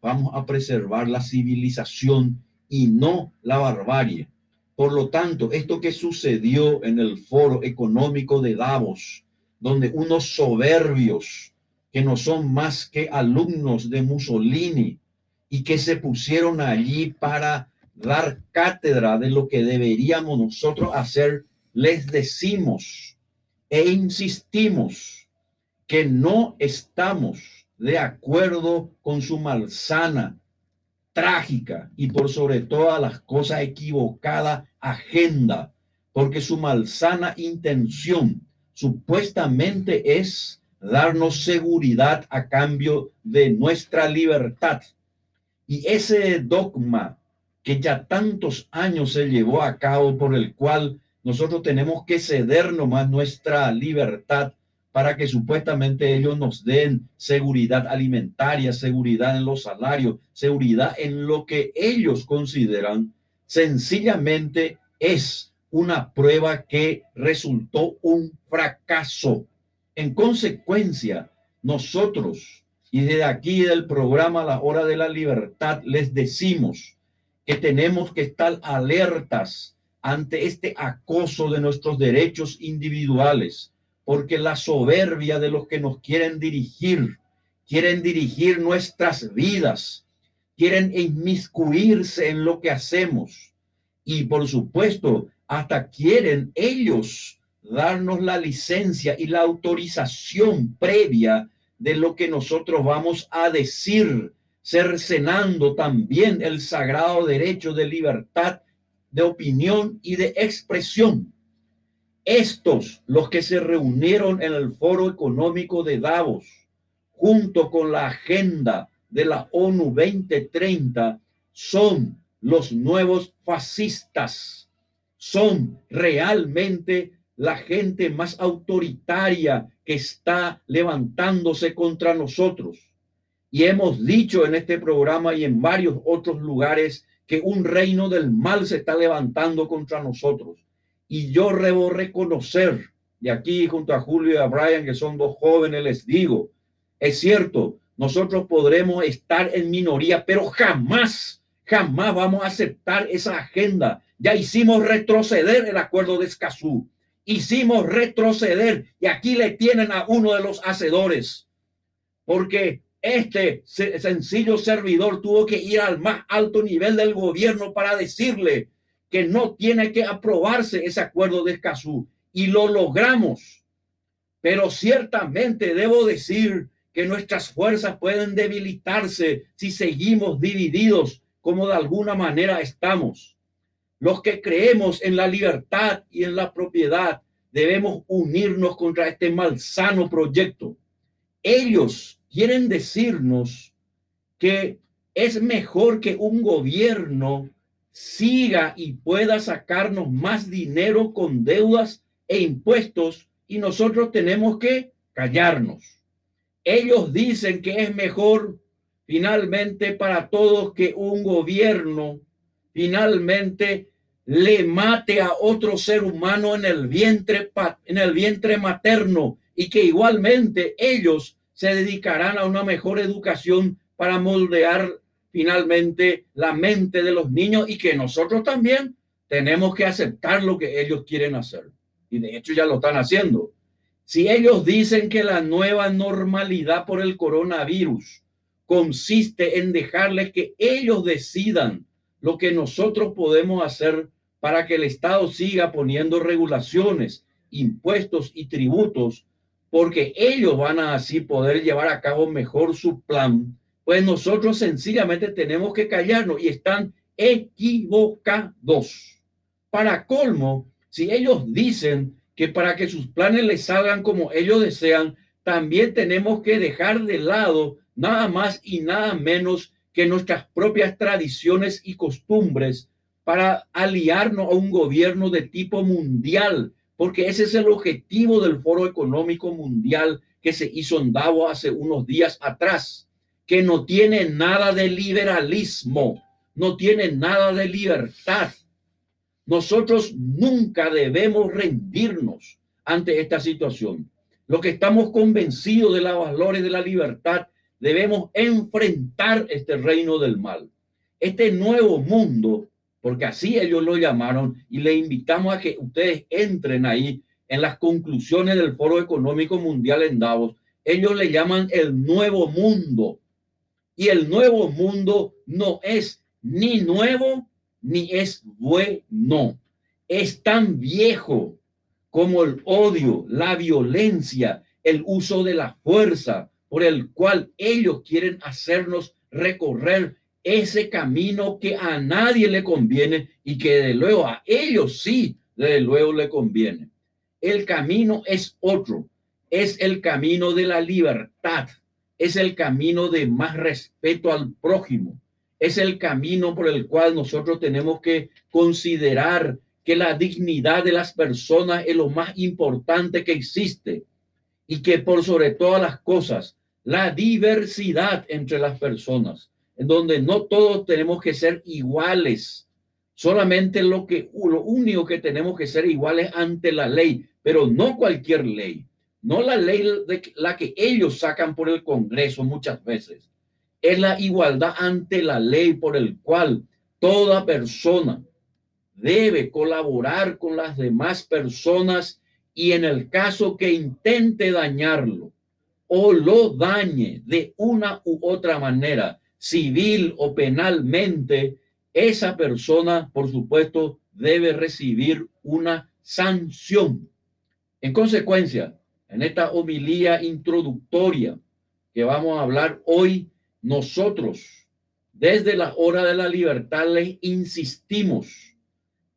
vamos a preservar la civilización y no la barbarie. Por lo tanto, esto que sucedió en el foro económico de Davos, donde unos soberbios que no son más que alumnos de Mussolini y que se pusieron allí para dar cátedra de lo que deberíamos nosotros hacer, les decimos e insistimos que no estamos de acuerdo con su malsana, trágica y por sobre todas las cosas equivocada agenda, porque su malsana intención supuestamente es darnos seguridad a cambio de nuestra libertad. Y ese dogma que ya tantos años se llevó a cabo por el cual nosotros tenemos que ceder nomás nuestra libertad para que supuestamente ellos nos den seguridad alimentaria, seguridad en los salarios, seguridad en lo que ellos consideran, sencillamente es una prueba que resultó un fracaso. En consecuencia, nosotros, y desde aquí del programa La Hora de la Libertad, les decimos que tenemos que estar alertas ante este acoso de nuestros derechos individuales, porque la soberbia de los que nos quieren dirigir, quieren dirigir nuestras vidas, quieren inmiscuirse en lo que hacemos y por supuesto hasta quieren ellos darnos la licencia y la autorización previa de lo que nosotros vamos a decir, cercenando también el sagrado derecho de libertad de opinión y de expresión. Estos, los que se reunieron en el foro económico de Davos, junto con la agenda de la ONU 2030, son los nuevos fascistas, son realmente la gente más autoritaria que está levantándose contra nosotros. Y hemos dicho en este programa y en varios otros lugares que un reino del mal se está levantando contra nosotros. Y yo debo reconocer, y aquí junto a Julio y a Brian, que son dos jóvenes, les digo, es cierto, nosotros podremos estar en minoría, pero jamás, jamás vamos a aceptar esa agenda. Ya hicimos retroceder el acuerdo de Escazú hicimos retroceder y aquí le tienen a uno de los hacedores, porque este sencillo servidor tuvo que ir al más alto nivel del gobierno para decirle que no tiene que aprobarse ese acuerdo de Escazú y lo logramos. Pero ciertamente debo decir que nuestras fuerzas pueden debilitarse si seguimos divididos como de alguna manera estamos. Los que creemos en la libertad y en la propiedad debemos unirnos contra este malsano proyecto. Ellos quieren decirnos que es mejor que un gobierno siga y pueda sacarnos más dinero con deudas e impuestos y nosotros tenemos que callarnos. Ellos dicen que es mejor finalmente para todos que un gobierno finalmente le mate a otro ser humano en el vientre en el vientre materno y que igualmente ellos se dedicarán a una mejor educación para moldear finalmente la mente de los niños y que nosotros también tenemos que aceptar lo que ellos quieren hacer. Y de hecho ya lo están haciendo. Si ellos dicen que la nueva normalidad por el coronavirus consiste en dejarles que ellos decidan lo que nosotros podemos hacer para que el Estado siga poniendo regulaciones, impuestos y tributos, porque ellos van a así poder llevar a cabo mejor su plan, pues nosotros sencillamente tenemos que callarnos y están equivocados. Para colmo, si ellos dicen que para que sus planes les salgan como ellos desean, también tenemos que dejar de lado nada más y nada menos que nuestras propias tradiciones y costumbres para aliarnos a un gobierno de tipo mundial, porque ese es el objetivo del Foro Económico Mundial que se hizo en Davos hace unos días atrás, que no tiene nada de liberalismo, no tiene nada de libertad. Nosotros nunca debemos rendirnos ante esta situación. Los que estamos convencidos de los valores de la libertad debemos enfrentar este reino del mal, este nuevo mundo, porque así ellos lo llamaron, y le invitamos a que ustedes entren ahí en las conclusiones del Foro Económico Mundial en Davos. Ellos le llaman el nuevo mundo. Y el nuevo mundo no es ni nuevo ni es bueno. Es tan viejo como el odio, la violencia, el uso de la fuerza, por el cual ellos quieren hacernos recorrer ese camino que a nadie le conviene y que de luego a ellos sí, de luego le conviene. El camino es otro, es el camino de la libertad, es el camino de más respeto al prójimo, es el camino por el cual nosotros tenemos que considerar que la dignidad de las personas es lo más importante que existe y que por sobre todas las cosas, la diversidad entre las personas, en donde no todos tenemos que ser iguales, solamente lo que lo único que tenemos que ser iguales ante la ley, pero no cualquier ley, no la ley de la que ellos sacan por el Congreso muchas veces. Es la igualdad ante la ley por el cual toda persona debe colaborar con las demás personas y en el caso que intente dañarlo o lo dañe de una u otra manera, civil o penalmente, esa persona, por supuesto, debe recibir una sanción. En consecuencia, en esta homilía introductoria que vamos a hablar hoy, nosotros, desde la hora de la libertad, les insistimos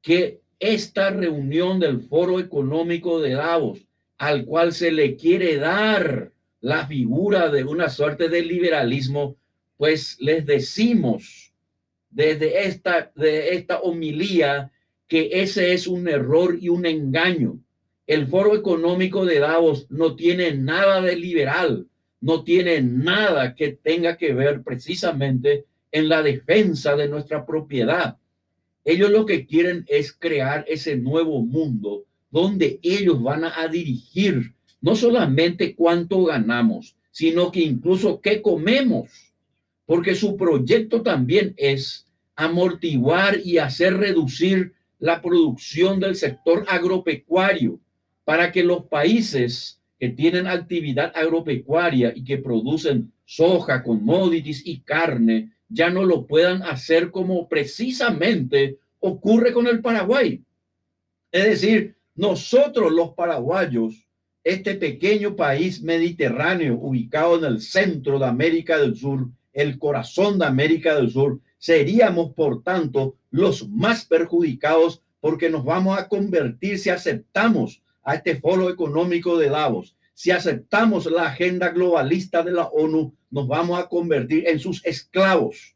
que esta reunión del Foro Económico de Davos, al cual se le quiere dar la figura de una suerte de liberalismo, pues les decimos desde esta, de esta homilía que ese es un error y un engaño. El foro económico de Davos no tiene nada de liberal, no tiene nada que tenga que ver precisamente en la defensa de nuestra propiedad. Ellos lo que quieren es crear ese nuevo mundo donde ellos van a dirigir no solamente cuánto ganamos, sino que incluso qué comemos, porque su proyecto también es amortiguar y hacer reducir la producción del sector agropecuario para que los países que tienen actividad agropecuaria y que producen soja, commodities y carne ya no lo puedan hacer como precisamente ocurre con el Paraguay. Es decir, nosotros los paraguayos este pequeño país mediterráneo ubicado en el centro de América del Sur, el corazón de América del Sur, seríamos, por tanto, los más perjudicados porque nos vamos a convertir si aceptamos a este foro económico de Davos, si aceptamos la agenda globalista de la ONU, nos vamos a convertir en sus esclavos.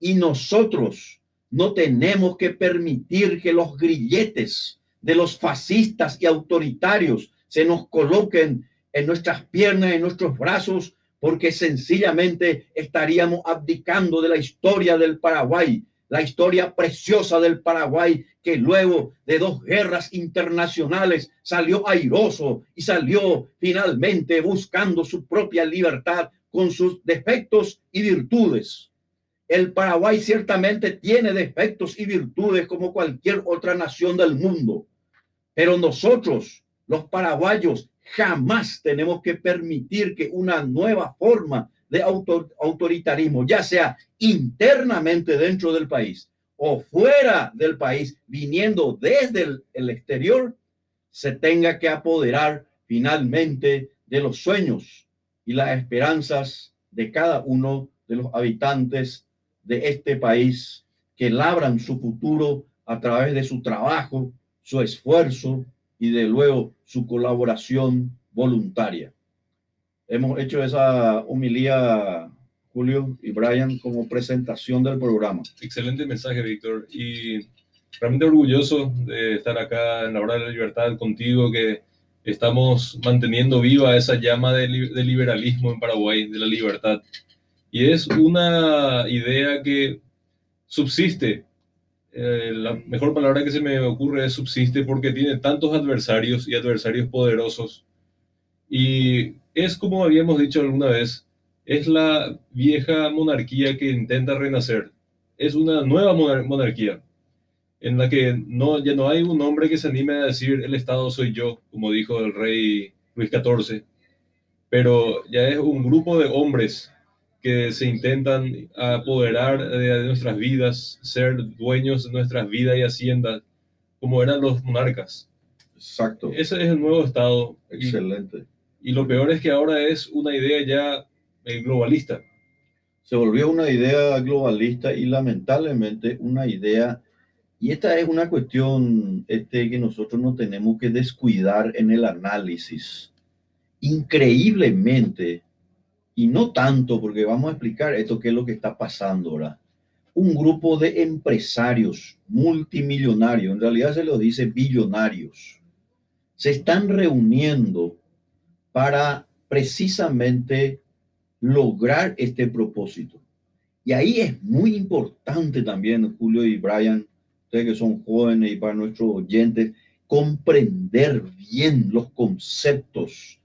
Y nosotros no tenemos que permitir que los grilletes de los fascistas y autoritarios se nos coloquen en nuestras piernas, en nuestros brazos, porque sencillamente estaríamos abdicando de la historia del Paraguay, la historia preciosa del Paraguay, que luego de dos guerras internacionales salió airoso y salió finalmente buscando su propia libertad con sus defectos y virtudes. El Paraguay ciertamente tiene defectos y virtudes como cualquier otra nación del mundo, pero nosotros los paraguayos jamás tenemos que permitir que una nueva forma de autoritarismo, ya sea internamente dentro del país o fuera del país, viniendo desde el, el exterior, se tenga que apoderar finalmente de los sueños y las esperanzas de cada uno de los habitantes de este país que labran su futuro a través de su trabajo, su esfuerzo, y de luego su colaboración voluntaria. Hemos hecho esa humilía, Julio y Brian, como presentación del programa. Excelente mensaje, Víctor. Y realmente orgulloso de estar acá en la hora de la libertad contigo, que estamos manteniendo viva esa llama de, de liberalismo en Paraguay, de la libertad. Y es una idea que subsiste eh, la mejor palabra que se me ocurre es subsiste porque tiene tantos adversarios y adversarios poderosos. Y es como habíamos dicho alguna vez, es la vieja monarquía que intenta renacer. Es una nueva monarquía en la que no, ya no hay un hombre que se anime a decir el Estado soy yo, como dijo el rey Luis XIV, pero ya es un grupo de hombres que se intentan apoderar de, nuestras vidas, ser dueños de nuestras vidas y haciendas, como eran los monarcas. Exacto. Ese es el nuevo Estado. Excelente. Y, lo peor es que ahora es una idea ya eh, globalista. Se volvió una idea globalista y lamentablemente una idea, y esta es una cuestión este, que nosotros no tenemos que descuidar en el análisis. Increíblemente, y no tanto, porque vamos a explicar esto, qué es lo que está pasando ahora. Un grupo de empresarios multimillonarios, en realidad se lo dice billonarios, se están reuniendo para precisamente lograr este propósito. Y ahí es muy importante también, Julio y Brian, ustedes que son jóvenes y para nuestros oyentes, comprender bien los conceptos.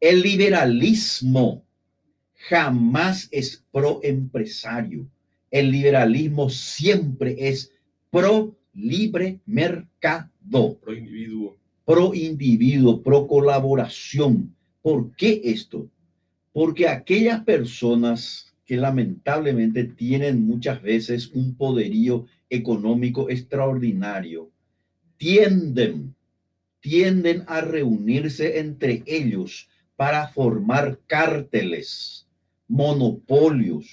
El liberalismo jamás es pro empresario. El liberalismo siempre es pro libre mercado. Pro individuo. Pro individuo, pro colaboración. ¿Por qué esto? Porque aquellas personas que lamentablemente tienen muchas veces un poderío económico extraordinario, tienden, tienden a reunirse entre ellos para formar cárteles, monopolios,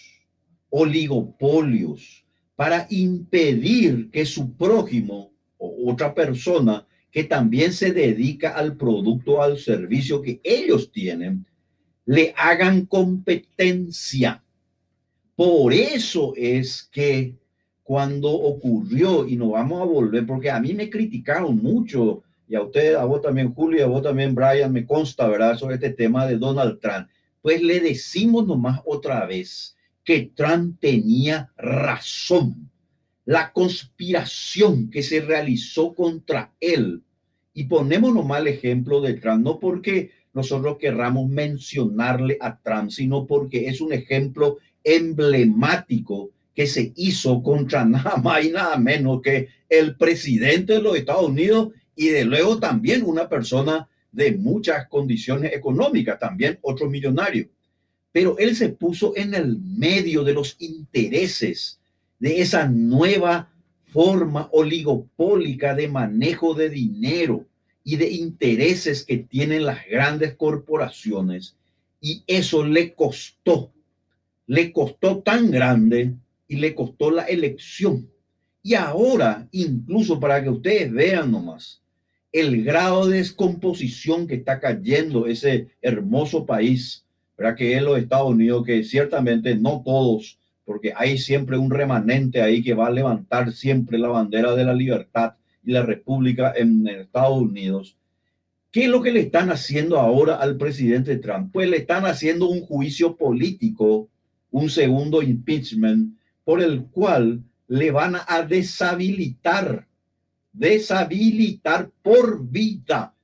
oligopolios, para impedir que su prójimo o otra persona que también se dedica al producto, al servicio que ellos tienen, le hagan competencia. Por eso es que cuando ocurrió, y nos vamos a volver, porque a mí me criticaron mucho, y a usted, a vos también, Julio, a vos también, Brian, me consta, ¿verdad?, sobre este tema de Donald Trump. Pues le decimos nomás otra vez que Trump tenía razón. La conspiración que se realizó contra él, y ponemos nomás el ejemplo de Trump, no porque nosotros querramos mencionarle a Trump, sino porque es un ejemplo emblemático que se hizo contra nada más y nada menos que el presidente de los Estados Unidos y de luego también una persona de muchas condiciones económicas, también otro millonario. Pero él se puso en el medio de los intereses de esa nueva forma oligopólica de manejo de dinero y de intereses que tienen las grandes corporaciones. Y eso le costó, le costó tan grande y le costó la elección. Y ahora, incluso para que ustedes vean nomás, el grado de descomposición que está cayendo ese hermoso país, para que es los Estados Unidos, que ciertamente no todos, porque hay siempre un remanente ahí que va a levantar siempre la bandera de la libertad y la república en Estados Unidos. ¿Qué es lo que le están haciendo ahora al presidente Trump? Pues le están haciendo un juicio político, un segundo impeachment, por el cual le van a deshabilitar, deshabilitar por vida,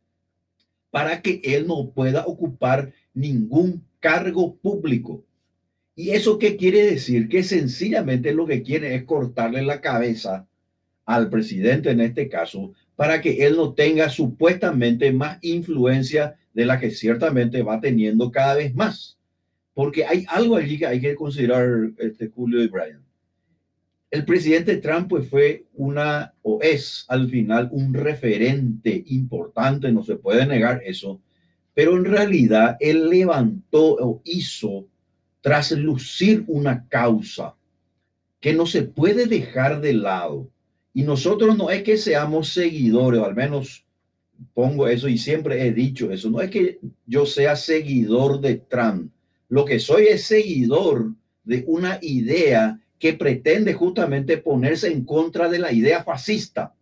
para que él no pueda ocupar ningún cargo público. ¿Y eso qué quiere decir? Que sencillamente lo que quiere es cortarle la cabeza al presidente en este caso, para que él no tenga supuestamente más influencia de la que ciertamente va teniendo cada vez más. Porque hay algo allí que hay que considerar, este, Julio y Brian. El presidente Trump pues, fue una, o es al final, un referente importante, no se puede negar eso, pero en realidad él levantó o hizo traslucir una causa que no se puede dejar de lado y nosotros no es que seamos seguidores, o al menos pongo eso y siempre he dicho eso, no es que yo sea seguidor de Trump. Lo que soy es seguidor de una idea que pretende justamente ponerse en contra de la idea fascista,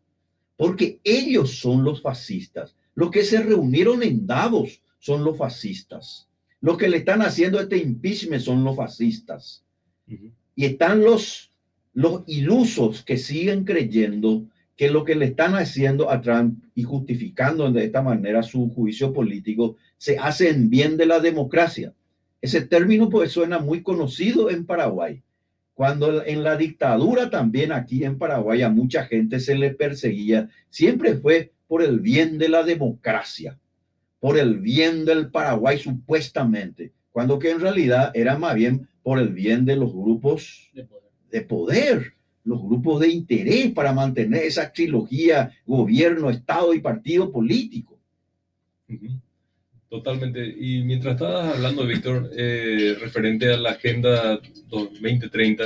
porque ellos son los fascistas. Los que se reunieron en Davos son los fascistas. Los que le están haciendo este impeachment son los fascistas. Y están los los ilusos que siguen creyendo que lo que le están haciendo a Trump y justificando de esta manera su juicio político se hace en bien de la democracia. Ese término pues suena muy conocido en Paraguay. Cuando en la dictadura también aquí en Paraguay a mucha gente se le perseguía, siempre fue por el bien de la democracia, por el bien del Paraguay supuestamente, cuando que en realidad era más bien por el bien de los grupos de poder, de poder los grupos de interés para mantener esa trilogía gobierno, Estado y partido político. Totalmente. Y mientras estabas hablando, Víctor, eh, referente a la Agenda 2030,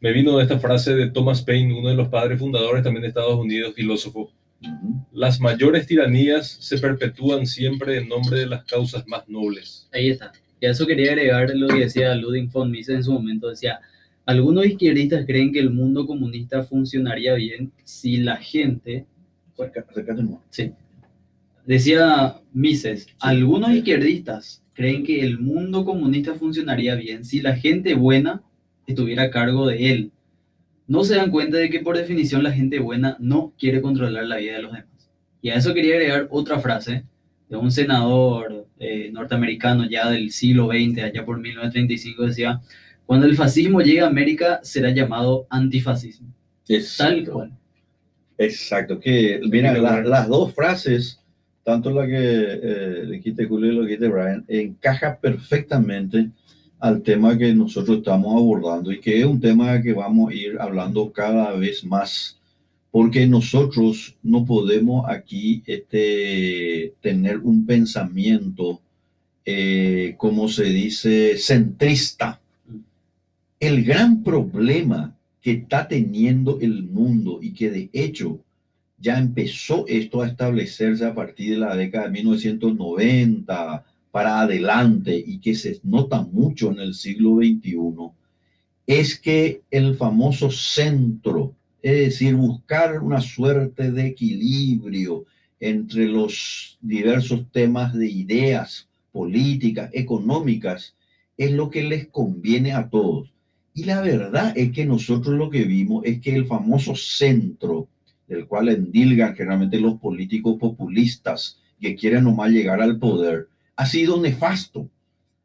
me vino esta frase de Thomas Paine, uno de los padres fundadores también de Estados Unidos, filósofo. Las mayores tiranías se perpetúan siempre en nombre de las causas más nobles. Ahí está. Y a eso quería agregar lo que decía Ludwig von Mises en su momento. Decía, algunos izquierdistas creen que el mundo comunista funcionaría bien si la gente... Sí. Decía Mises, algunos izquierdistas creen que el mundo comunista funcionaría bien si la gente buena estuviera a cargo de él. No se dan cuenta de que por definición la gente buena no quiere controlar la vida de los demás. Y a eso quería agregar otra frase de un senador eh, norteamericano ya del siglo XX, allá por 1935, decía, cuando el fascismo llegue a América será llamado antifascismo. Exacto. Tal Exacto, que mira, las dos frases, tanto la que eh, dijiste Julio y lo que dijiste Brian, encaja perfectamente al tema que nosotros estamos abordando y que es un tema que vamos a ir hablando cada vez más, porque nosotros no podemos aquí este, tener un pensamiento, eh, como se dice, centrista. El gran problema que está teniendo el mundo y que de hecho ya empezó esto a establecerse a partir de la década de 1990 para adelante y que se nota mucho en el siglo XXI, es que el famoso centro, es decir, buscar una suerte de equilibrio entre los diversos temas de ideas políticas, económicas, es lo que les conviene a todos. Y la verdad es que nosotros lo que vimos es que el famoso centro, del cual endilgan generalmente los políticos populistas que quieren nomás llegar al poder, ha sido nefasto.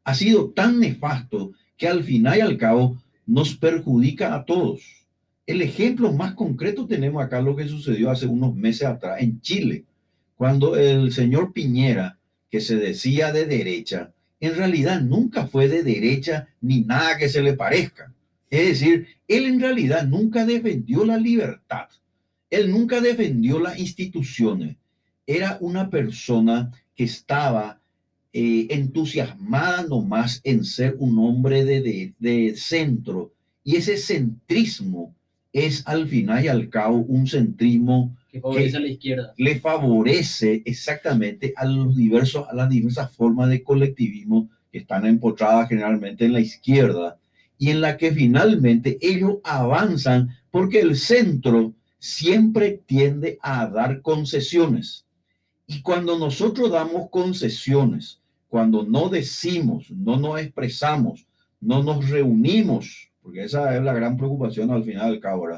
Ha sido tan nefasto que al final y al cabo nos perjudica a todos. El ejemplo más concreto tenemos acá lo que sucedió hace unos meses atrás en Chile, cuando el señor Piñera, que se decía de derecha, en realidad nunca fue de derecha ni nada que se le parezca. Es decir, él en realidad nunca defendió la libertad, él nunca defendió las instituciones. Era una persona que estaba eh, entusiasmada nomás en ser un hombre de, de centro. Y ese centrismo es al final y al cabo un centrismo que favorece a la izquierda. Le favorece exactamente a, los diversos, a las diversas formas de colectivismo que están empotradas generalmente en la izquierda y en la que finalmente ellos avanzan porque el centro siempre tiende a dar concesiones. Y cuando nosotros damos concesiones, cuando no decimos, no nos expresamos, no nos reunimos, porque esa es la gran preocupación al final del cabo,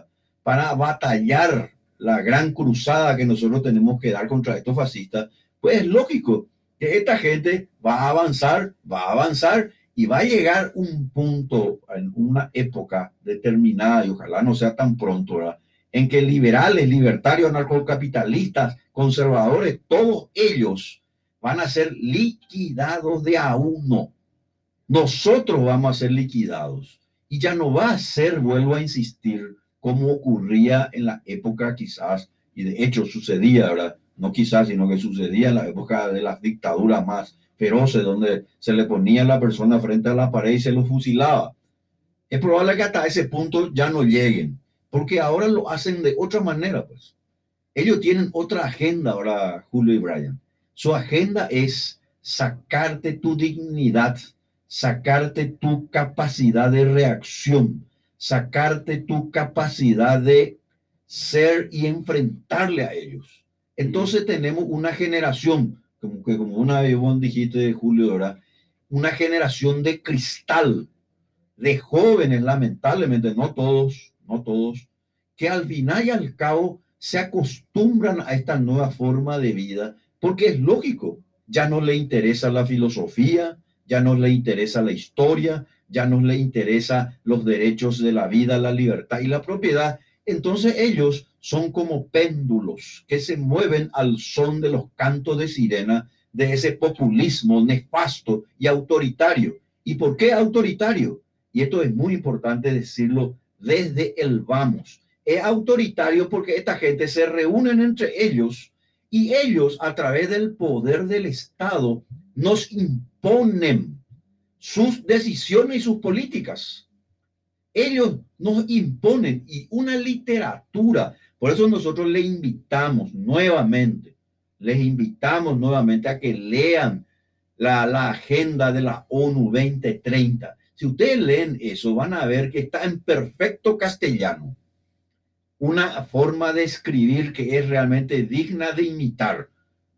para batallar la gran cruzada que nosotros tenemos que dar contra estos fascistas, pues es lógico que esta gente va a avanzar, va a avanzar y va a llegar un punto en una época determinada, y ojalá no sea tan pronto, en que liberales, libertarios, narcocapitalistas, conservadores, todos ellos van a ser liquidados de a uno. Nosotros vamos a ser liquidados. Y ya no va a ser, vuelvo a insistir, como ocurría en la época quizás, y de hecho sucedía, ¿verdad? No quizás, sino que sucedía en la época de las dictaduras más feroces donde se le ponía a la persona frente a la pared y se lo fusilaba. Es probable que hasta ese punto ya no lleguen, porque ahora lo hacen de otra manera, pues. Ellos tienen otra agenda ahora, Julio y Brian. Su agenda es sacarte tu dignidad, sacarte tu capacidad de reacción, sacarte tu capacidad de ser y enfrentarle a ellos. Entonces tenemos una generación como que como una vez dijiste, Julio, ¿verdad? Una generación de cristal, de jóvenes, lamentablemente, no todos, no todos, que al final y al cabo se acostumbran a esta nueva forma de vida, porque es lógico, ya no le interesa la filosofía, ya no le interesa la historia, ya no le interesa los derechos de la vida, la libertad y la propiedad. Entonces ellos son como péndulos que se mueven al son de los cantos de sirena de ese populismo nefasto y autoritario. ¿Y por qué autoritario? Y esto es muy importante decirlo desde el vamos. Es autoritario porque esta gente se reúnen entre ellos y ellos a través del poder del Estado nos imponen sus decisiones y sus políticas. Ellos nos imponen y una literatura. Por eso nosotros le invitamos nuevamente, les invitamos nuevamente a que lean la, la agenda de la ONU 2030. Si ustedes leen eso, van a ver que está en perfecto castellano. Una forma de escribir que es realmente digna de imitar.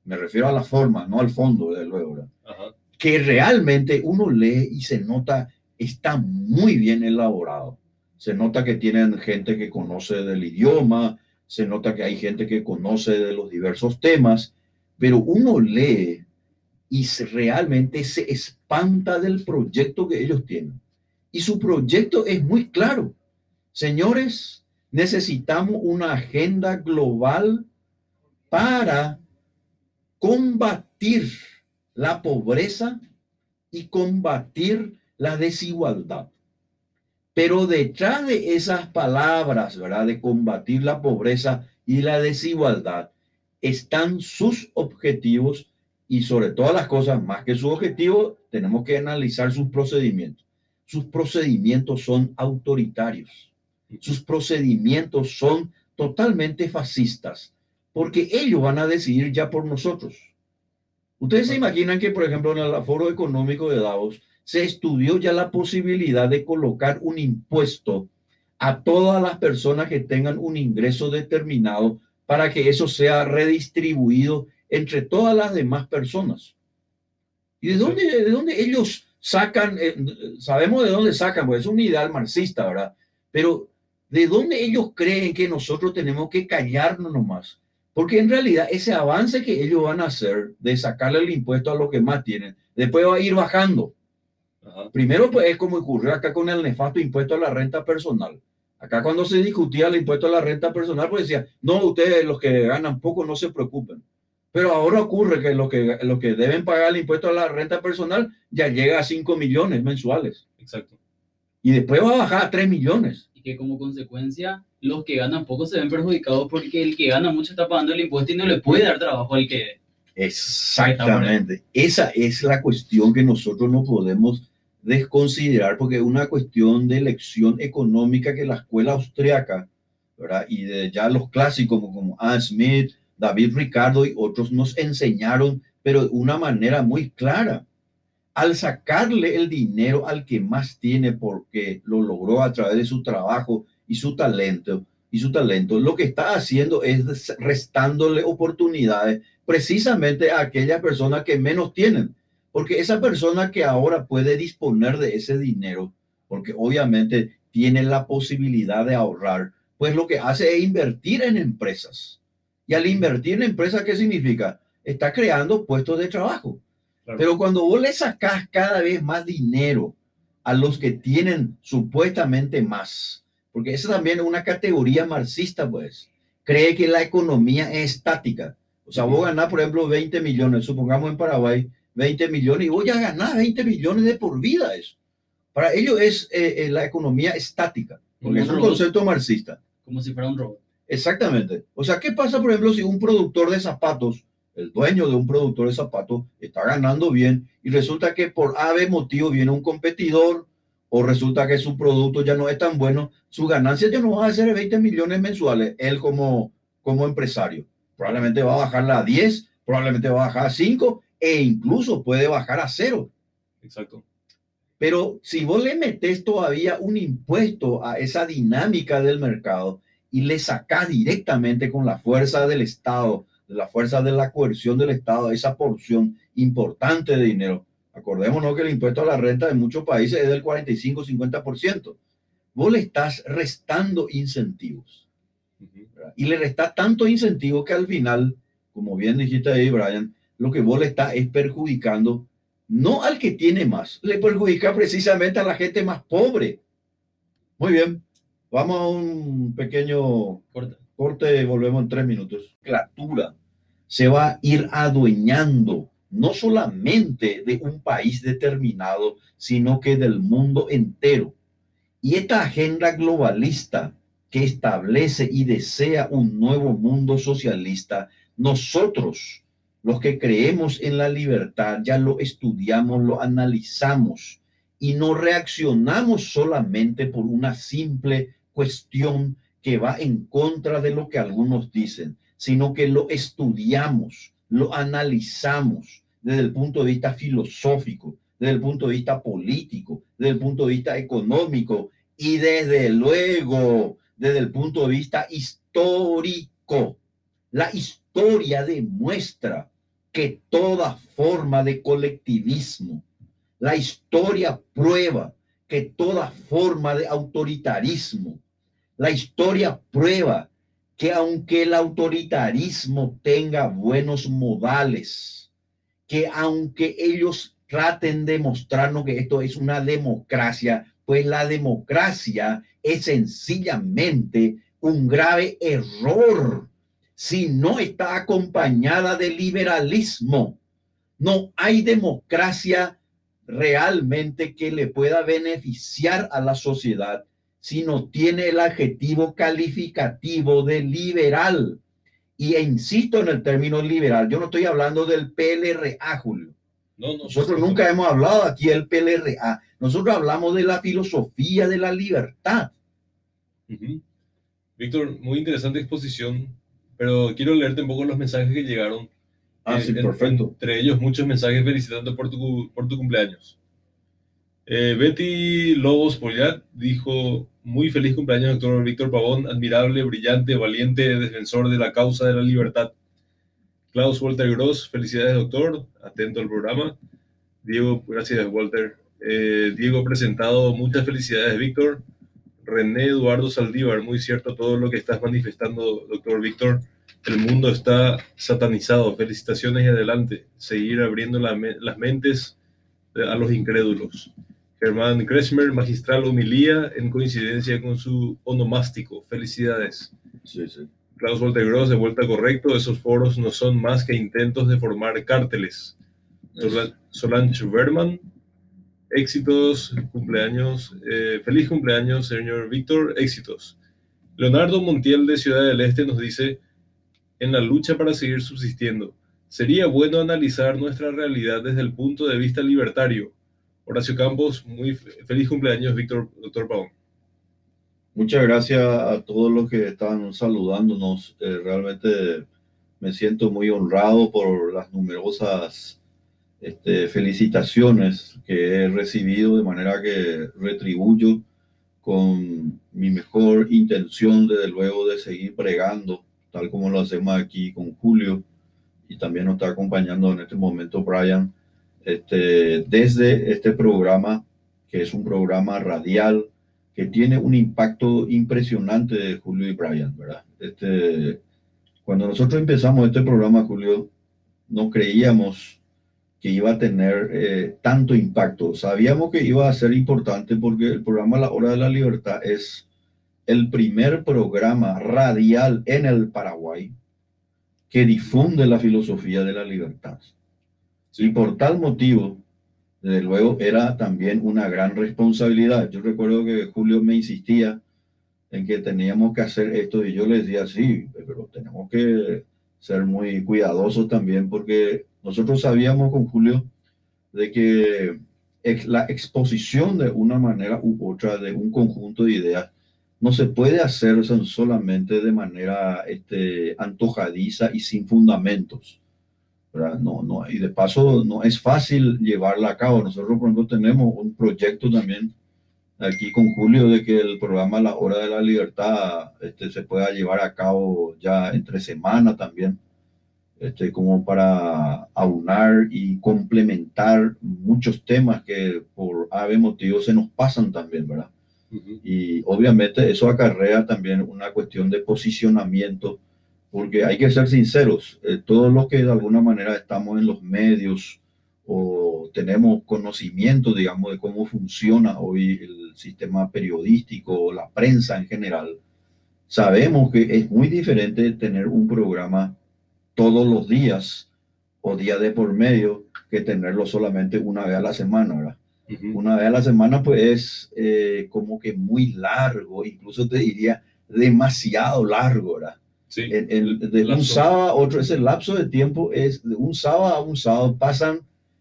Me refiero a la forma, no al fondo, de luego. Ajá que realmente uno lee y se nota, está muy bien elaborado. Se nota que tienen gente que conoce del idioma, se nota que hay gente que conoce de los diversos temas, pero uno lee y realmente se espanta del proyecto que ellos tienen. Y su proyecto es muy claro. Señores, necesitamos una agenda global para combatir la pobreza y combatir la desigualdad. Pero detrás de esas palabras, ¿verdad? De combatir la pobreza y la desigualdad, están sus objetivos y sobre todas las cosas, más que su objetivo, tenemos que analizar sus procedimientos. Sus procedimientos son autoritarios. Sus procedimientos son totalmente fascistas, porque ellos van a decidir ya por nosotros. Ustedes se imaginan que, por ejemplo, en el foro económico de Davos se estudió ya la posibilidad de colocar un impuesto a todas las personas que tengan un ingreso determinado para que eso sea redistribuido entre todas las demás personas. ¿Y de dónde, de dónde ellos sacan? Eh, sabemos de dónde sacan, pues es un ideal marxista, ¿verdad? Pero ¿de dónde ellos creen que nosotros tenemos que callarnos nomás? Porque en realidad ese avance que ellos van a hacer de sacarle el impuesto a los que más tienen, después va a ir bajando. Primero, pues es como ocurrió acá con el nefasto impuesto a la renta personal. Acá cuando se discutía el impuesto a la renta personal, pues decía, no, ustedes los que ganan poco no se preocupen. Pero ahora ocurre que los que, los que deben pagar el impuesto a la renta personal ya llega a 5 millones mensuales. Exacto. Y después va a bajar a 3 millones. Que como consecuencia los que ganan poco se ven perjudicados porque el que gana mucho está pagando el impuesto y no le puede dar trabajo al que... Exactamente. Esa es la cuestión que nosotros no podemos desconsiderar porque es una cuestión de elección económica que la escuela austriaca, ¿verdad? Y de ya los clásicos como, como Smith, David Ricardo y otros nos enseñaron, pero de una manera muy clara. Al sacarle el dinero al que más tiene porque lo logró a través de su trabajo y su talento, y su talento, lo que está haciendo es restándole oportunidades precisamente a aquellas personas que menos tienen, porque esa persona que ahora puede disponer de ese dinero, porque obviamente tiene la posibilidad de ahorrar, pues lo que hace es invertir en empresas. Y al invertir en empresas, ¿qué significa? Está creando puestos de trabajo. Pero cuando vos le sacás cada vez más dinero a los que tienen supuestamente más, porque esa también es una categoría marxista, pues. Cree que la economía es estática. O sea, vos ganás, por ejemplo, 20 millones, supongamos en Paraguay, 20 millones, y vos ya ganás 20 millones de por vida eso. Para ellos es eh, eh, la economía estática, porque es un concepto marxista. Como si fuera un robot. Exactamente. O sea, ¿qué pasa, por ejemplo, si un productor de zapatos, el dueño de un productor de zapatos, está ganando bien y resulta que por ave motivo viene un competidor o resulta que su producto ya no es tan bueno, su ganancia ya no va a ser 20 millones mensuales, él como, como empresario. Probablemente va a bajarla a 10, probablemente va a bajar a 5 e incluso puede bajar a 0. Exacto. Pero si vos le metes todavía un impuesto a esa dinámica del mercado y le sacás directamente con la fuerza del Estado, de la fuerza de la coerción del Estado, esa porción importante de dinero, Acordémonos que el impuesto a la renta en muchos países es del 45-50%. Vos le estás restando incentivos. Y le resta tanto incentivo que al final, como bien dijiste ahí, Brian, lo que vos le estás es perjudicando no al que tiene más, le perjudica precisamente a la gente más pobre. Muy bien, vamos a un pequeño corte, volvemos en tres minutos. La criatura se va a ir adueñando no solamente de un país determinado, sino que del mundo entero. Y esta agenda globalista que establece y desea un nuevo mundo socialista, nosotros, los que creemos en la libertad, ya lo estudiamos, lo analizamos y no reaccionamos solamente por una simple cuestión que va en contra de lo que algunos dicen, sino que lo estudiamos, lo analizamos desde el punto de vista filosófico, desde el punto de vista político, desde el punto de vista económico y desde luego desde el punto de vista histórico. La historia demuestra que toda forma de colectivismo, la historia prueba que toda forma de autoritarismo, la historia prueba que aunque el autoritarismo tenga buenos modales, que aunque ellos traten de mostrarnos que esto es una democracia, pues la democracia es sencillamente un grave error si no está acompañada de liberalismo. No hay democracia realmente que le pueda beneficiar a la sociedad si no tiene el adjetivo calificativo de liberal. Y insisto en el término liberal, yo no estoy hablando del PLRA, Julio. Nosotros nunca hemos hablado aquí del PLRA. Nosotros hablamos de la filosofía de la libertad. Víctor, muy interesante exposición, pero quiero leerte un poco los mensajes que llegaron. Ah, sí, eh, perfecto. Entre ellos muchos mensajes felicitando por tu, por tu cumpleaños. Eh, Betty Lobos Poyat dijo, muy feliz cumpleaños, doctor Víctor Pavón, admirable, brillante, valiente, defensor de la causa de la libertad. Klaus Walter Gross, felicidades doctor, atento al programa. Diego, gracias Walter. Eh, Diego presentado, muchas felicidades Víctor. René Eduardo Saldívar, muy cierto todo lo que estás manifestando, doctor Víctor. El mundo está satanizado. Felicitaciones y adelante. Seguir abriendo las mentes a los incrédulos. Germán Kresmer, magistral homilía en coincidencia con su onomástico. Felicidades. Sí, sí. Klaus Gross, de vuelta correcto, esos foros no son más que intentos de formar cárteles. Solange Berman, éxitos, cumpleaños, eh, feliz cumpleaños, señor Víctor, éxitos. Leonardo Montiel de Ciudad del Este nos dice, en la lucha para seguir subsistiendo, sería bueno analizar nuestra realidad desde el punto de vista libertario. Horacio Campos, muy feliz cumpleaños, Víctor, doctor Paón. Muchas gracias a todos los que están saludándonos. Eh, realmente me siento muy honrado por las numerosas este, felicitaciones que he recibido, de manera que retribuyo con mi mejor intención, desde luego, de seguir pregando, tal como lo hacemos aquí con Julio, y también nos está acompañando en este momento Brian, este, desde este programa, que es un programa radial que tiene un impacto impresionante de Julio y Brian. Este, cuando nosotros empezamos este programa, Julio, no creíamos que iba a tener eh, tanto impacto. Sabíamos que iba a ser importante porque el programa La Hora de la Libertad es el primer programa radial en el Paraguay que difunde la filosofía de la libertad. Y por tal motivo, desde luego era también una gran responsabilidad. Yo recuerdo que Julio me insistía en que teníamos que hacer esto y yo le decía, sí, pero tenemos que ser muy cuidadosos también porque nosotros sabíamos con Julio de que la exposición de una manera u otra de un conjunto de ideas no se puede hacer solamente de manera este, antojadiza y sin fundamentos. No, no, y de paso no es fácil llevarla a cabo. Nosotros, por ejemplo, tenemos un proyecto también aquí con Julio de que el programa La Hora de la Libertad este, se pueda llevar a cabo ya entre semana también, este, como para aunar y complementar muchos temas que por ave motivo se nos pasan también, ¿verdad? Y obviamente eso acarrea también una cuestión de posicionamiento porque hay que ser sinceros, eh, todos los que de alguna manera estamos en los medios o tenemos conocimiento, digamos, de cómo funciona hoy el sistema periodístico o la prensa en general, sabemos que es muy diferente tener un programa todos los días o día de por medio que tenerlo solamente una vez a la semana, ¿verdad? Una vez a la semana, pues es eh, como que muy largo, incluso te diría demasiado largo, ¿verdad? Sí, de un sábado otro, ese lapso de tiempo es de un sábado a un sábado, pasan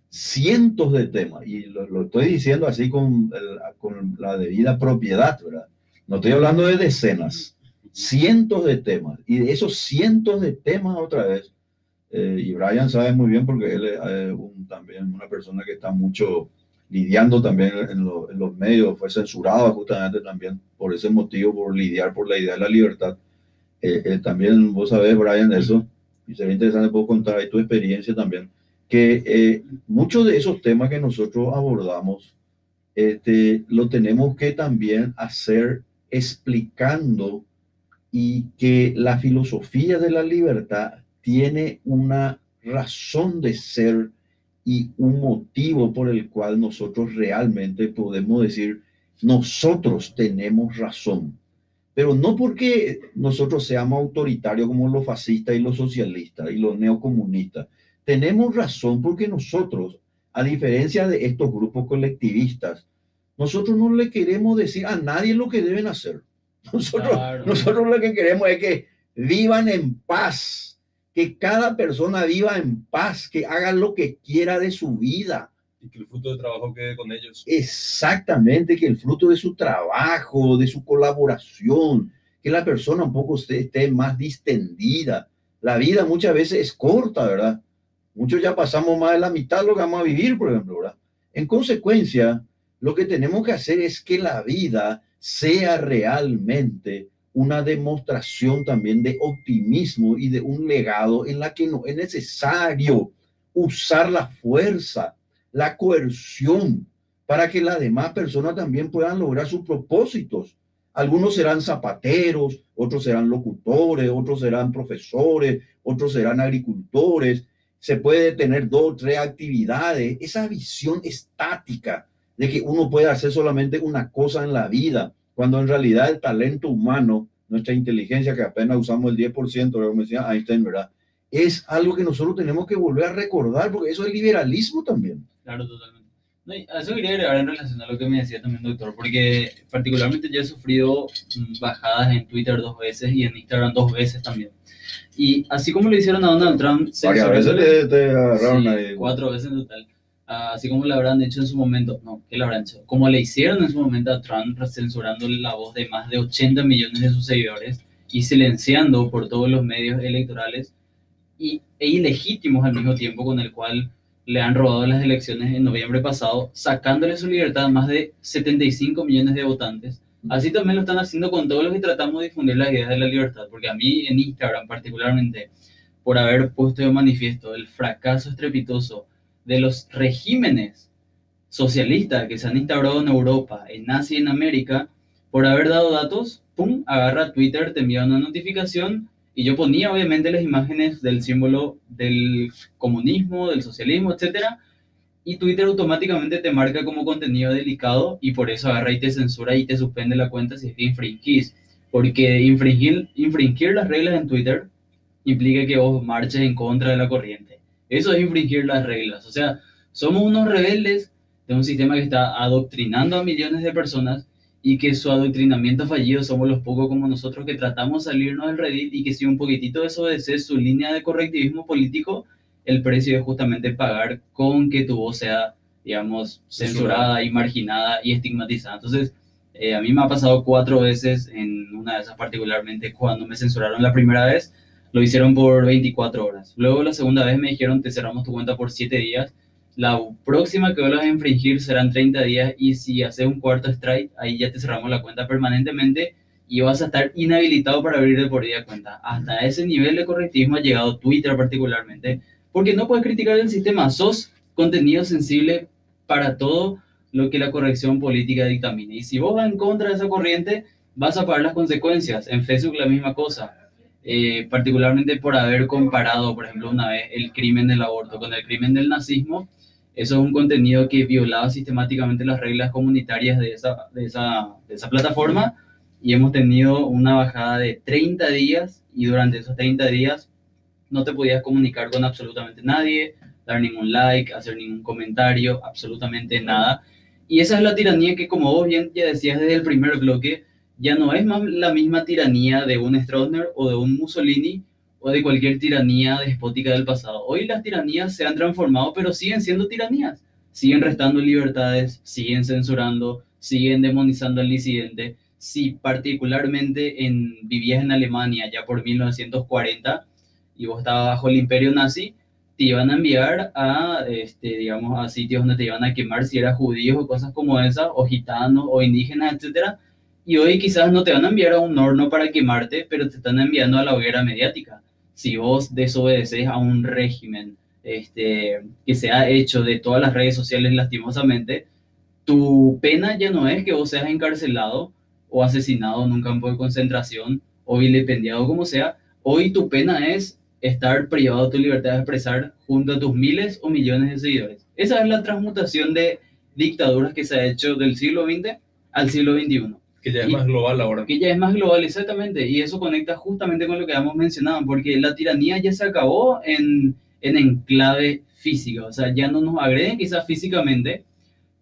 cientos de temas, y lo, estoy diciendo así con, con la debida propiedad, ¿verdad? No estoy hablando de decenas, cientos de temas, y de esos cientos de temas otra vez, eh, y Brian sabe muy bien porque él es eh, también una persona que está mucho lidiando también en, los medios, fue censurado justamente también por ese motivo, por lidiar por la idea de la libertad. Eh, también vos sabés, Brian, eso, y sería interesante puedo contar ahí tu experiencia también, que muchos de esos temas que nosotros abordamos, este, lo tenemos que también hacer explicando y que la filosofía de la libertad tiene una razón de ser y un motivo por el cual nosotros realmente podemos decir, nosotros tenemos razón. Pero no porque nosotros seamos autoritarios como los fascistas y los socialistas y los neocomunistas. Tenemos razón porque nosotros, a diferencia de estos grupos colectivistas, nosotros no le queremos decir a nadie lo que deben hacer. Nosotros, nosotros lo que queremos es que vivan en paz que cada persona viva en paz, que haga lo que quiera de su vida. Y que el fruto de trabajo quede con ellos. Exactamente, que el fruto de su trabajo, de su colaboración, que la persona un poco esté, más distendida. La vida muchas veces es corta, ¿verdad? Muchos ya pasamos más de la mitad lo vamos a vivir, por ejemplo, ¿verdad? En consecuencia, lo que tenemos que hacer es que la vida sea realmente una demostración también de optimismo y de un legado en la que no es necesario usar la fuerza, la coerción, para que las demás personas también puedan lograr sus propósitos. Algunos serán zapateros, otros serán locutores, otros serán profesores, otros serán agricultores. Se puede tener dos, tres actividades. Esa visión estática de que uno puede hacer solamente una cosa en la vida cuando en realidad el talento humano, nuestra inteligencia, que apenas usamos el 10%, como decía Einstein, ¿verdad? Es algo que nosotros tenemos que volver a recordar, porque eso es liberalismo también. Claro, totalmente. No, eso quería agregar en relación a lo que me decía también, doctor, porque particularmente yo he sufrido mm, bajadas en Twitter dos veces y en Instagram dos veces también. Y así como lo hicieron a Donald Trump, varias veces te, agarraron ahí. Cuatro veces en total así como le habrán hecho en su momento, no, ¿qué le habrán hecho? Como le hicieron en su momento a Trump, censurando la voz de más de 80 millones de sus seguidores y silenciando por todos los medios electorales y, e ilegítimos al mismo tiempo con el cual le han robado las elecciones en noviembre pasado, sacándole su libertad a más de 75 millones de votantes. Así también lo están haciendo con todos los que tratamos de difundir las ideas de la libertad, porque a mí en Instagram particularmente, por haber puesto de manifiesto el fracaso estrepitoso de los regímenes socialistas que se han instaurado en Europa, en Asia y en América, por haber dado datos, pum, agarra Twitter, te envía una notificación y yo ponía obviamente las imágenes del símbolo del comunismo, del socialismo, etcétera, y Twitter automáticamente te marca como contenido delicado y por eso agarra y te censura y te suspende la cuenta si es que infringís. Porque infringir, infringir las reglas en Twitter implica que vos marches en contra de la corriente. Eso es infringir las reglas. O sea, somos unos rebeldes de un sistema que está adoctrinando a millones de personas y que su adoctrinamiento fallido somos los pocos como nosotros que tratamos de salirnos del Reddit y que si un poquitito desobedece su línea de correctivismo político, el precio es justamente pagar con que tu voz sea, digamos, censurada y marginada y estigmatizada. Entonces, eh, a mí me ha pasado cuatro veces, en una de esas particularmente, cuando me censuraron la primera vez, lo hicieron por 24 horas. Luego la segunda vez me dijeron, te cerramos tu cuenta por 7 días. La próxima que vuelvas a infringir serán 30 días y si haces un cuarto strike, ahí ya te cerramos la cuenta permanentemente y vas a estar inhabilitado para abrir de por día cuenta. Hasta ese nivel de correctivismo ha llegado Twitter particularmente, porque no puedes criticar el sistema, sos contenido sensible para todo lo que la corrección política dictamine. Y si vos vas en contra de esa corriente, vas a pagar las consecuencias. En Facebook la misma cosa eh, particularmente por haber comparado, por ejemplo, una vez el crimen del aborto con el crimen del nazismo, Eso es un contenido que violaba sistemáticamente las reglas comunitarias de esa, de esa, de esa plataforma y hemos tenido una bajada de 30 días y durante esos 30 días no te podías comunicar con absolutamente nadie, dar ningún like, hacer ningún comentario, absolutamente nada. Y esa es la tiranía que, como vos bien ya decías desde el primer bloque, ya no es más la misma tiranía de un Stroessner o de un Mussolini o de cualquier tiranía despótica del pasado. Hoy las tiranías se han transformado, pero siguen siendo tiranías. Siguen restando libertades, siguen censurando, siguen demonizando al disidente. Si particularmente en, vivías en Alemania ya por 1940 y vos estabas bajo el imperio nazi, te iban a enviar a, este, digamos, a sitios donde te iban a quemar si eras judío o cosas como esas, o gitanos, o indígenas, etcétera. Y hoy quizás no te van a enviar a un horno para quemarte, pero te están enviando a la hoguera mediática. Si vos desobedeces a un régimen este, que se ha hecho de todas las redes sociales lastimosamente, tu pena ya no es que vos seas encarcelado o asesinado en un campo de concentración o vilipendiado como sea. Hoy tu pena es estar privado de tu libertad de expresar junto a tus miles o millones de seguidores. Esa es la transmutación de dictaduras que se ha hecho del siglo XX al siglo XXI. Que ya es más global ahora. Que ya es más global, exactamente. Y eso conecta justamente con lo que hemos mencionado, porque la tiranía ya se acabó en, en enclave física. O sea, ya no nos agreden quizás físicamente,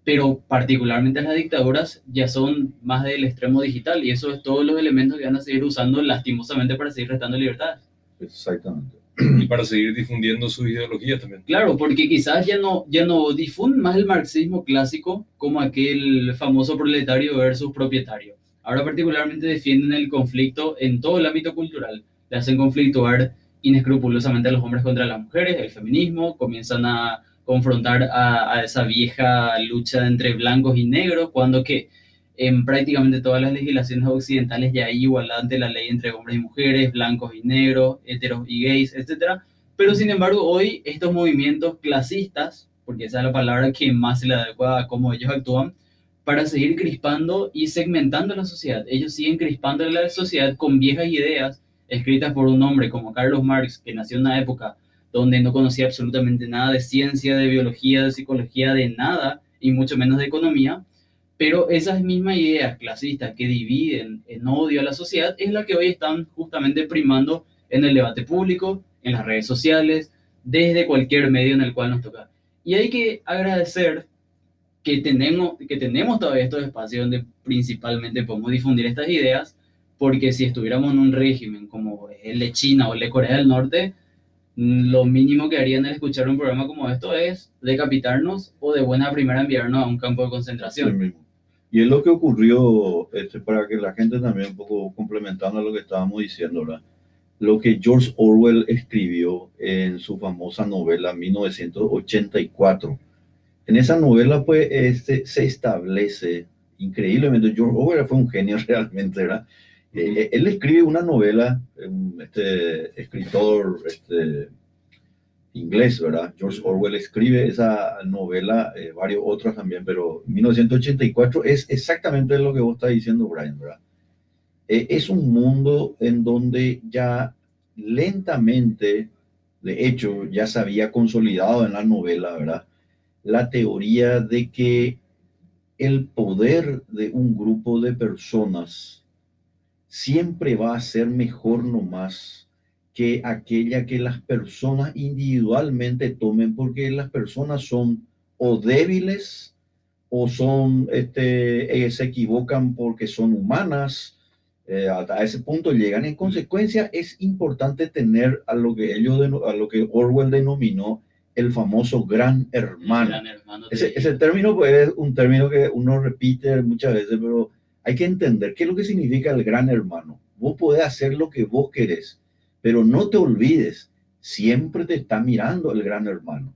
pero particularmente las dictaduras ya son más del extremo digital. Y eso es todos los elementos que van a seguir usando lastimosamente para seguir restando libertades. Exactamente. Y para seguir difundiendo su ideología también. Claro, porque quizás ya no, ya no difunden más el marxismo clásico como aquel famoso proletario versus propietario. Ahora particularmente defienden el conflicto en todo el ámbito cultural. Le hacen conflictuar inescrupulosamente a los hombres contra las mujeres, el feminismo, comienzan a confrontar a, a esa vieja lucha entre blancos y negros, cuando que en prácticamente todas las legislaciones occidentales ya hay igualdad ante la ley entre hombres y mujeres, blancos y negros, heteros y gays, etc. Pero sin embargo, hoy estos movimientos clasistas, porque esa es la palabra que más se le adecua a cómo ellos actúan, para seguir crispando y segmentando la sociedad. Ellos siguen crispando la sociedad con viejas ideas escritas por un hombre como Carlos Marx, que nació en una época donde no conocía absolutamente nada de ciencia, de biología, de psicología, de nada, y mucho menos de economía, pero esas mismas ideas clasistas que dividen en odio a la sociedad es la que hoy están justamente primando en el debate público, en las redes sociales, desde cualquier medio en el cual nos toca. Y hay que agradecer que tenemos, que tenemos todavía estos espacios donde principalmente podemos difundir estas ideas, porque si estuviéramos en un régimen como el de China o el de Corea del Norte, lo mínimo que harían al escuchar un programa como esto es decapitarnos o de buena primera enviarnos a un campo de concentración. Y es lo que ocurrió, este, para que la gente también un poco complementando a lo que estábamos diciendo, ¿verdad? lo que George Orwell escribió en su famosa novela 1984. En esa novela, pues, este, se establece increíblemente, George Orwell fue un genio realmente, ¿verdad? Eh, él escribe una novela, este escritor este, inglés, ¿verdad? George Orwell escribe esa novela, eh, varios otros también, pero 1984 es exactamente lo que vos estás diciendo, Brian, ¿verdad? Eh, es un mundo en donde ya lentamente, de hecho, ya se había consolidado en la novela, ¿verdad? La teoría de que el poder de un grupo de personas siempre va a ser mejor nomás que aquella que las personas individualmente tomen, porque las personas son o débiles o son, este, eh, se equivocan porque son humanas, eh, a, ese punto llegan. En consecuencia, es importante tener a lo que ellos, a lo que Orwell denominó el famoso gran hermano. ese, ese, término pues, es un término que uno repite muchas veces, pero hay que entender qué es lo que significa el gran hermano. Vos podés hacer lo que vos querés, pero no te olvides, siempre te está mirando el gran hermano.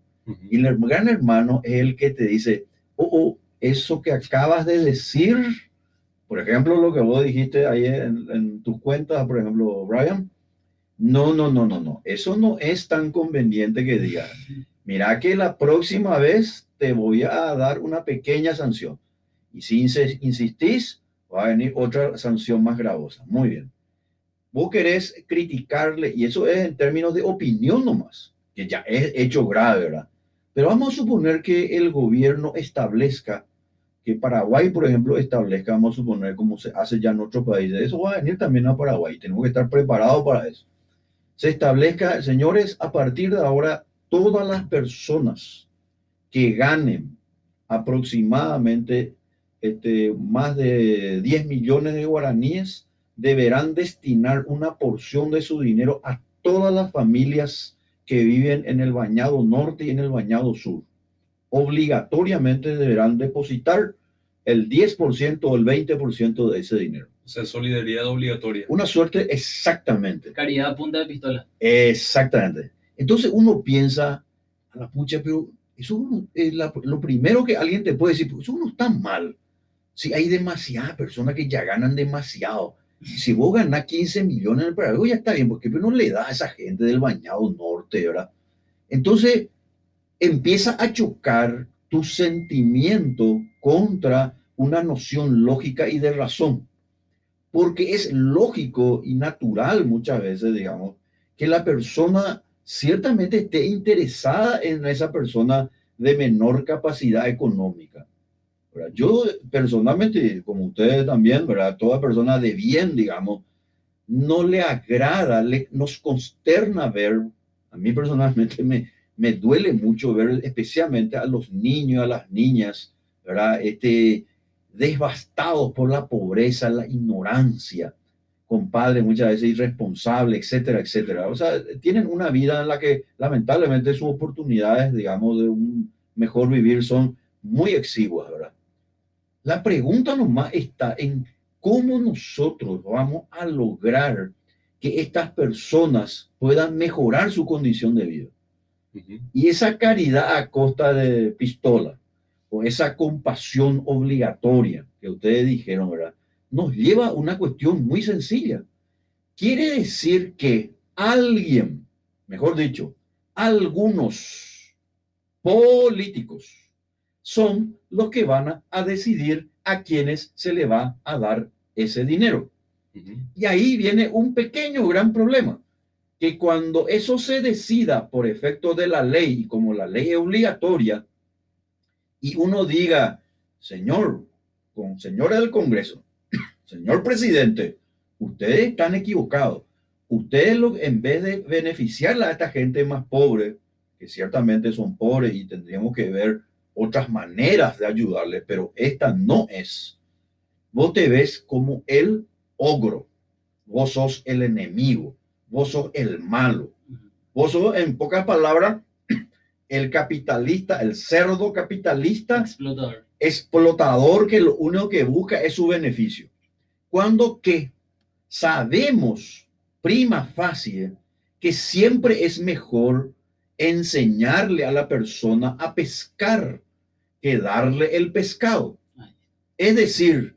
Y el gran hermano es el que te dice, oh, oh, eso que acabas de decir, por ejemplo, lo que vos dijiste ahí en, en tus cuentas, por ejemplo, Brian, no, no, no, no, no, eso no es tan conveniente que digas. Mira que la próxima vez te voy a dar una pequeña sanción. Y si insistís, va a venir otra sanción más gravosa. Muy bien vos querés criticarle, y eso es en términos de opinión nomás, que ya es hecho grave, ¿verdad? Pero vamos a suponer que el gobierno establezca, que Paraguay, por ejemplo, establezca, vamos a suponer como se hace ya en otros países, eso va a venir también a Paraguay, tenemos que estar preparados para eso. Se establezca, señores, a partir de ahora, todas las personas que ganen aproximadamente este, más de 10 millones de guaraníes deberán destinar una porción de su dinero a todas las familias que viven en el bañado norte y en el bañado sur. Obligatoriamente deberán depositar el 10% o el 20% de ese dinero. O sea, solidaridad obligatoria. Una suerte exactamente. Caridad a punta de pistola. Exactamente. Entonces uno piensa, a la pucha, pero eso es lo primero que alguien te puede decir, pues eso no está mal. Si hay demasiadas personas que ya ganan demasiado si vos ganás 15 millones en el Paraguay, ya está bien, porque no le da a esa gente del bañado norte, ¿verdad? Entonces, empieza a chocar tu sentimiento contra una noción lógica y de razón. Porque es lógico y natural muchas veces, digamos, que la persona ciertamente esté interesada en esa persona de menor capacidad económica. Yo personalmente, como ustedes también, ¿verdad? Toda persona de bien, digamos, no le agrada, le, nos consterna ver, a mí personalmente me, me duele mucho ver especialmente a los niños, a las niñas, ¿verdad? Este, devastados por la pobreza, la ignorancia, con padres muchas veces irresponsables, etcétera, etcétera. O sea, tienen una vida en la que lamentablemente sus oportunidades, digamos, de un mejor vivir son muy exiguas, ¿verdad? La pregunta nomás está en cómo nosotros vamos a lograr que estas personas puedan mejorar su condición de vida. Y esa caridad a costa de pistola o esa compasión obligatoria que ustedes dijeron, ¿verdad? Nos lleva a una cuestión muy sencilla. Quiere decir que alguien, mejor dicho, algunos políticos, son los que van a, decidir a quienes se le va a dar ese dinero. Y ahí viene un pequeño gran problema, que cuando eso se decida por efecto de la ley y como la ley es obligatoria, y uno diga, señor, con señora del Congreso, señor presidente, ustedes están equivocados. Ustedes en vez de beneficiar a esta gente más pobre, que ciertamente son pobres y tendríamos que ver otras maneras de ayudarle, pero esta no es. Vos te ves como el ogro, vos sos el enemigo, vos sos el malo, vos sos, en pocas palabras, el capitalista, el cerdo capitalista, explotador, explotador que lo único que busca es su beneficio. Cuando que sabemos, prima facie, que siempre es mejor enseñarle a la persona a pescar que darle el pescado. Es decir,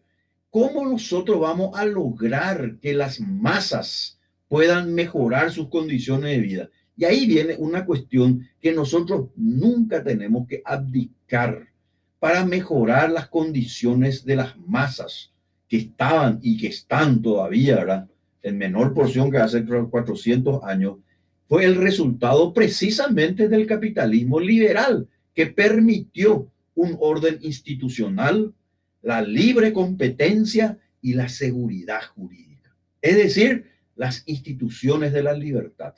¿cómo nosotros vamos a lograr que las masas puedan mejorar sus condiciones de vida? Y ahí viene una cuestión que nosotros nunca tenemos que abdicar para mejorar las condiciones de las masas que estaban y que están todavía, ¿verdad? En menor porción que hace 400 años, fue el resultado precisamente del capitalismo liberal que permitió un orden institucional, la libre competencia y la seguridad jurídica. Es decir, las instituciones de la libertad.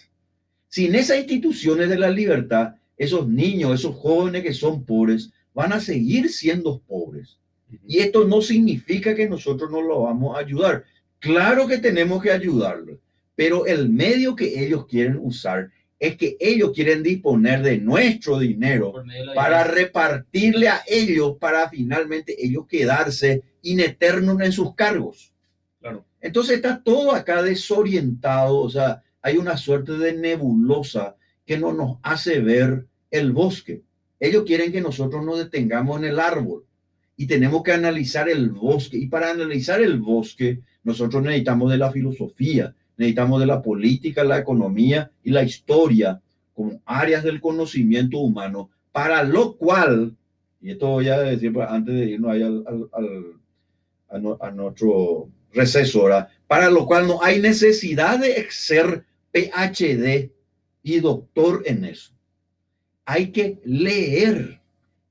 Sin esas instituciones de la libertad, esos niños, esos jóvenes que son pobres, van a seguir siendo pobres. Y esto no significa que nosotros no lo vamos a ayudar. Claro que tenemos que ayudarlos, pero el medio que ellos quieren usar es que ellos quieren disponer de nuestro dinero para repartirle a ellos, para finalmente ellos quedarse ineternos en sus cargos. Claro. Entonces está todo acá desorientado, o sea, hay una suerte de nebulosa que no nos hace ver el bosque. Ellos quieren que nosotros nos detengamos en el árbol y tenemos que analizar el bosque. Y para analizar el bosque, nosotros necesitamos de la filosofía, necesitamos de la política, la economía y la historia como áreas del conocimiento humano, para lo cual, y esto voy a decir antes de irnos ahí al, a, nuestro receso, para lo cual no hay necesidad de ser PhD y doctor en eso. hay que leer,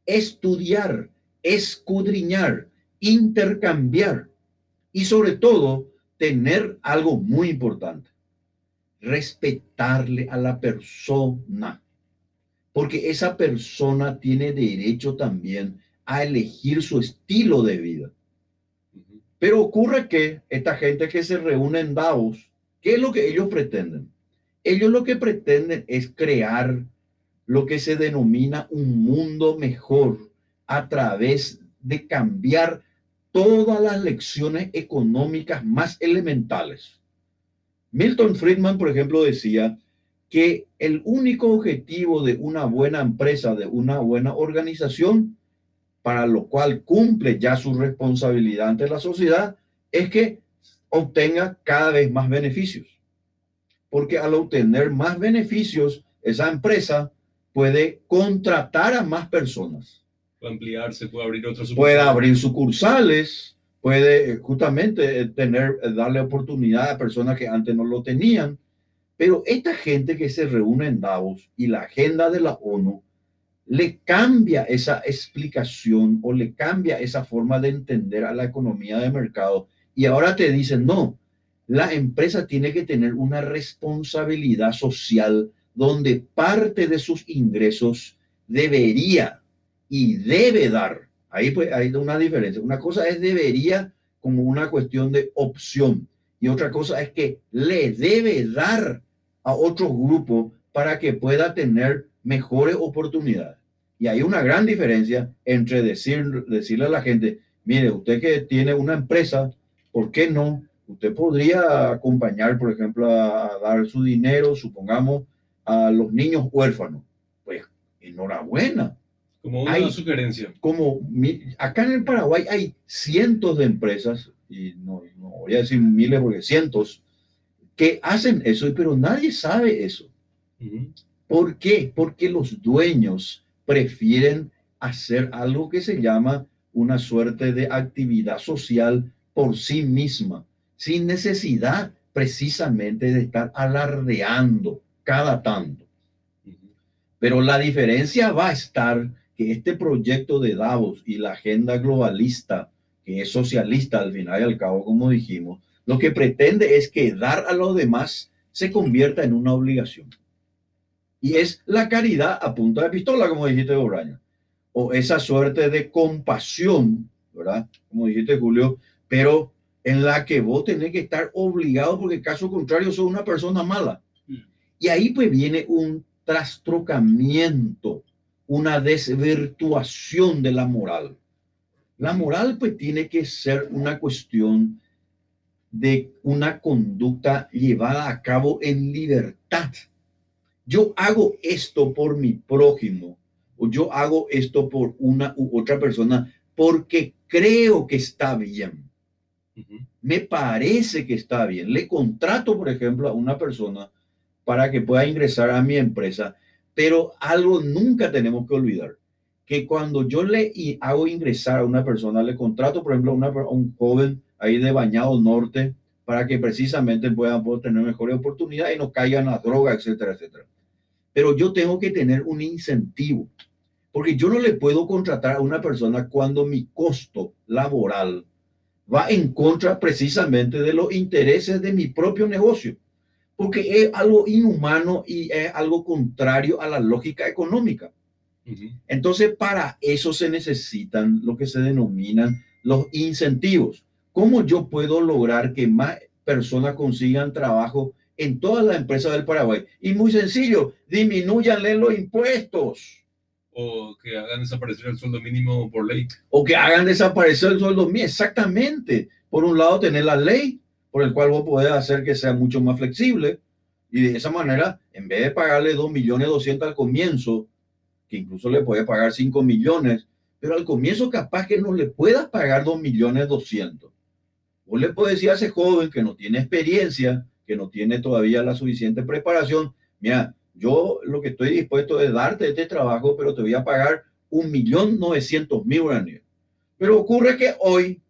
estudiar, escudriñar, intercambiar y sobre todo tener algo muy importante, respetarle a la persona, porque esa persona tiene derecho también a elegir su estilo de vida. Pero ocurre que esta gente que se reúne en Davos, ¿qué es lo que ellos pretenden? Ellos lo que pretenden es crear lo que se denomina un mundo mejor a través de cambiar todas las lecciones económicas más elementales. Milton Friedman, por ejemplo, decía que el único objetivo de una buena empresa, de una buena organización, para lo cual cumple ya su responsabilidad ante la sociedad, es que obtenga cada vez más beneficios. Porque al obtener más beneficios, esa empresa puede contratar a más personas. Puede ampliarse, puede abrir otras Puede abrir sucursales, puede eh, justamente eh, tener, eh, darle oportunidad a personas que antes no lo tenían. Pero esta gente que se reúne en Davos y la agenda de la ONU le cambia esa explicación o le cambia esa forma de entender a la economía de mercado. Y ahora te dicen, no, la empresa tiene que tener una responsabilidad social donde parte de sus ingresos debería y debe dar. Ahí pues hay una diferencia. Una cosa es debería como una cuestión de opción y otra cosa es que le debe dar a otro grupo para que pueda tener mejores oportunidades. Y hay una gran diferencia entre decir, decirle a la gente, mire, usted que tiene una empresa, ¿por qué no? Usted podría acompañar, por ejemplo, a dar su dinero, supongamos, a los niños huérfanos. Pues enhorabuena. Como una sugerencia. Como acá en el Paraguay hay cientos de empresas, y no, voy a decir miles porque cientos, que hacen eso, pero nadie sabe eso. ¿Por qué? Porque los dueños prefieren hacer algo que se llama una suerte de actividad social por sí misma, sin necesidad precisamente de estar alardeando cada tanto. Pero la diferencia va a estar que este proyecto de Davos y la agenda globalista, que es socialista al final y al cabo, como dijimos, lo que pretende es que dar a los demás se convierta en una obligación. Y es la caridad a punta de pistola, como dijiste, Obraña. O esa suerte de compasión, ¿verdad? Como dijiste, Julio, pero en la que vos tenés que estar obligado porque caso contrario sos una persona mala. Y ahí pues viene un trastrocamiento, una desvirtuación de la moral. La moral pues tiene que ser una cuestión de una conducta llevada a cabo en libertad. Yo hago esto por mi prójimo o yo hago esto por una u otra persona porque creo que está bien. Me parece que está bien. Le contrato, por ejemplo, a una persona para que pueda ingresar a mi empresa. Pero algo nunca tenemos que olvidar, que cuando yo le hago ingresar a una persona, le contrato, por ejemplo, a, un joven ahí de Bañado Norte, para que precisamente puedan tener mejores oportunidades y no caigan a droga, etcétera, etcétera. Pero yo tengo que tener un incentivo, porque yo no le puedo contratar a una persona cuando mi costo laboral va en contra precisamente de los intereses de mi propio negocio porque es algo inhumano y es algo contrario a la lógica económica. Entonces, para eso se necesitan lo que se denominan los incentivos. ¿Cómo yo puedo lograr que más personas consigan trabajo en todas las empresas del Paraguay? Y muy sencillo, disminuyanle los impuestos. O que hagan desaparecer el sueldo mínimo por ley. O que hagan desaparecer el sueldo mínimo, exactamente. Por un lado, tener la ley por el cual vos podés hacer que sea mucho más flexible y de esa manera, en vez de pagarle 2 millones 200 al comienzo, que incluso le puede pagar 5 millones, pero al comienzo capaz que no le puedas pagar 2 millones 200. Vos le puedes decir a ese joven que no tiene experiencia, que no tiene todavía la suficiente preparación, mira, yo lo que estoy dispuesto es darte este trabajo, pero te voy a pagar un millón novecientos mil Pero ocurre que hoy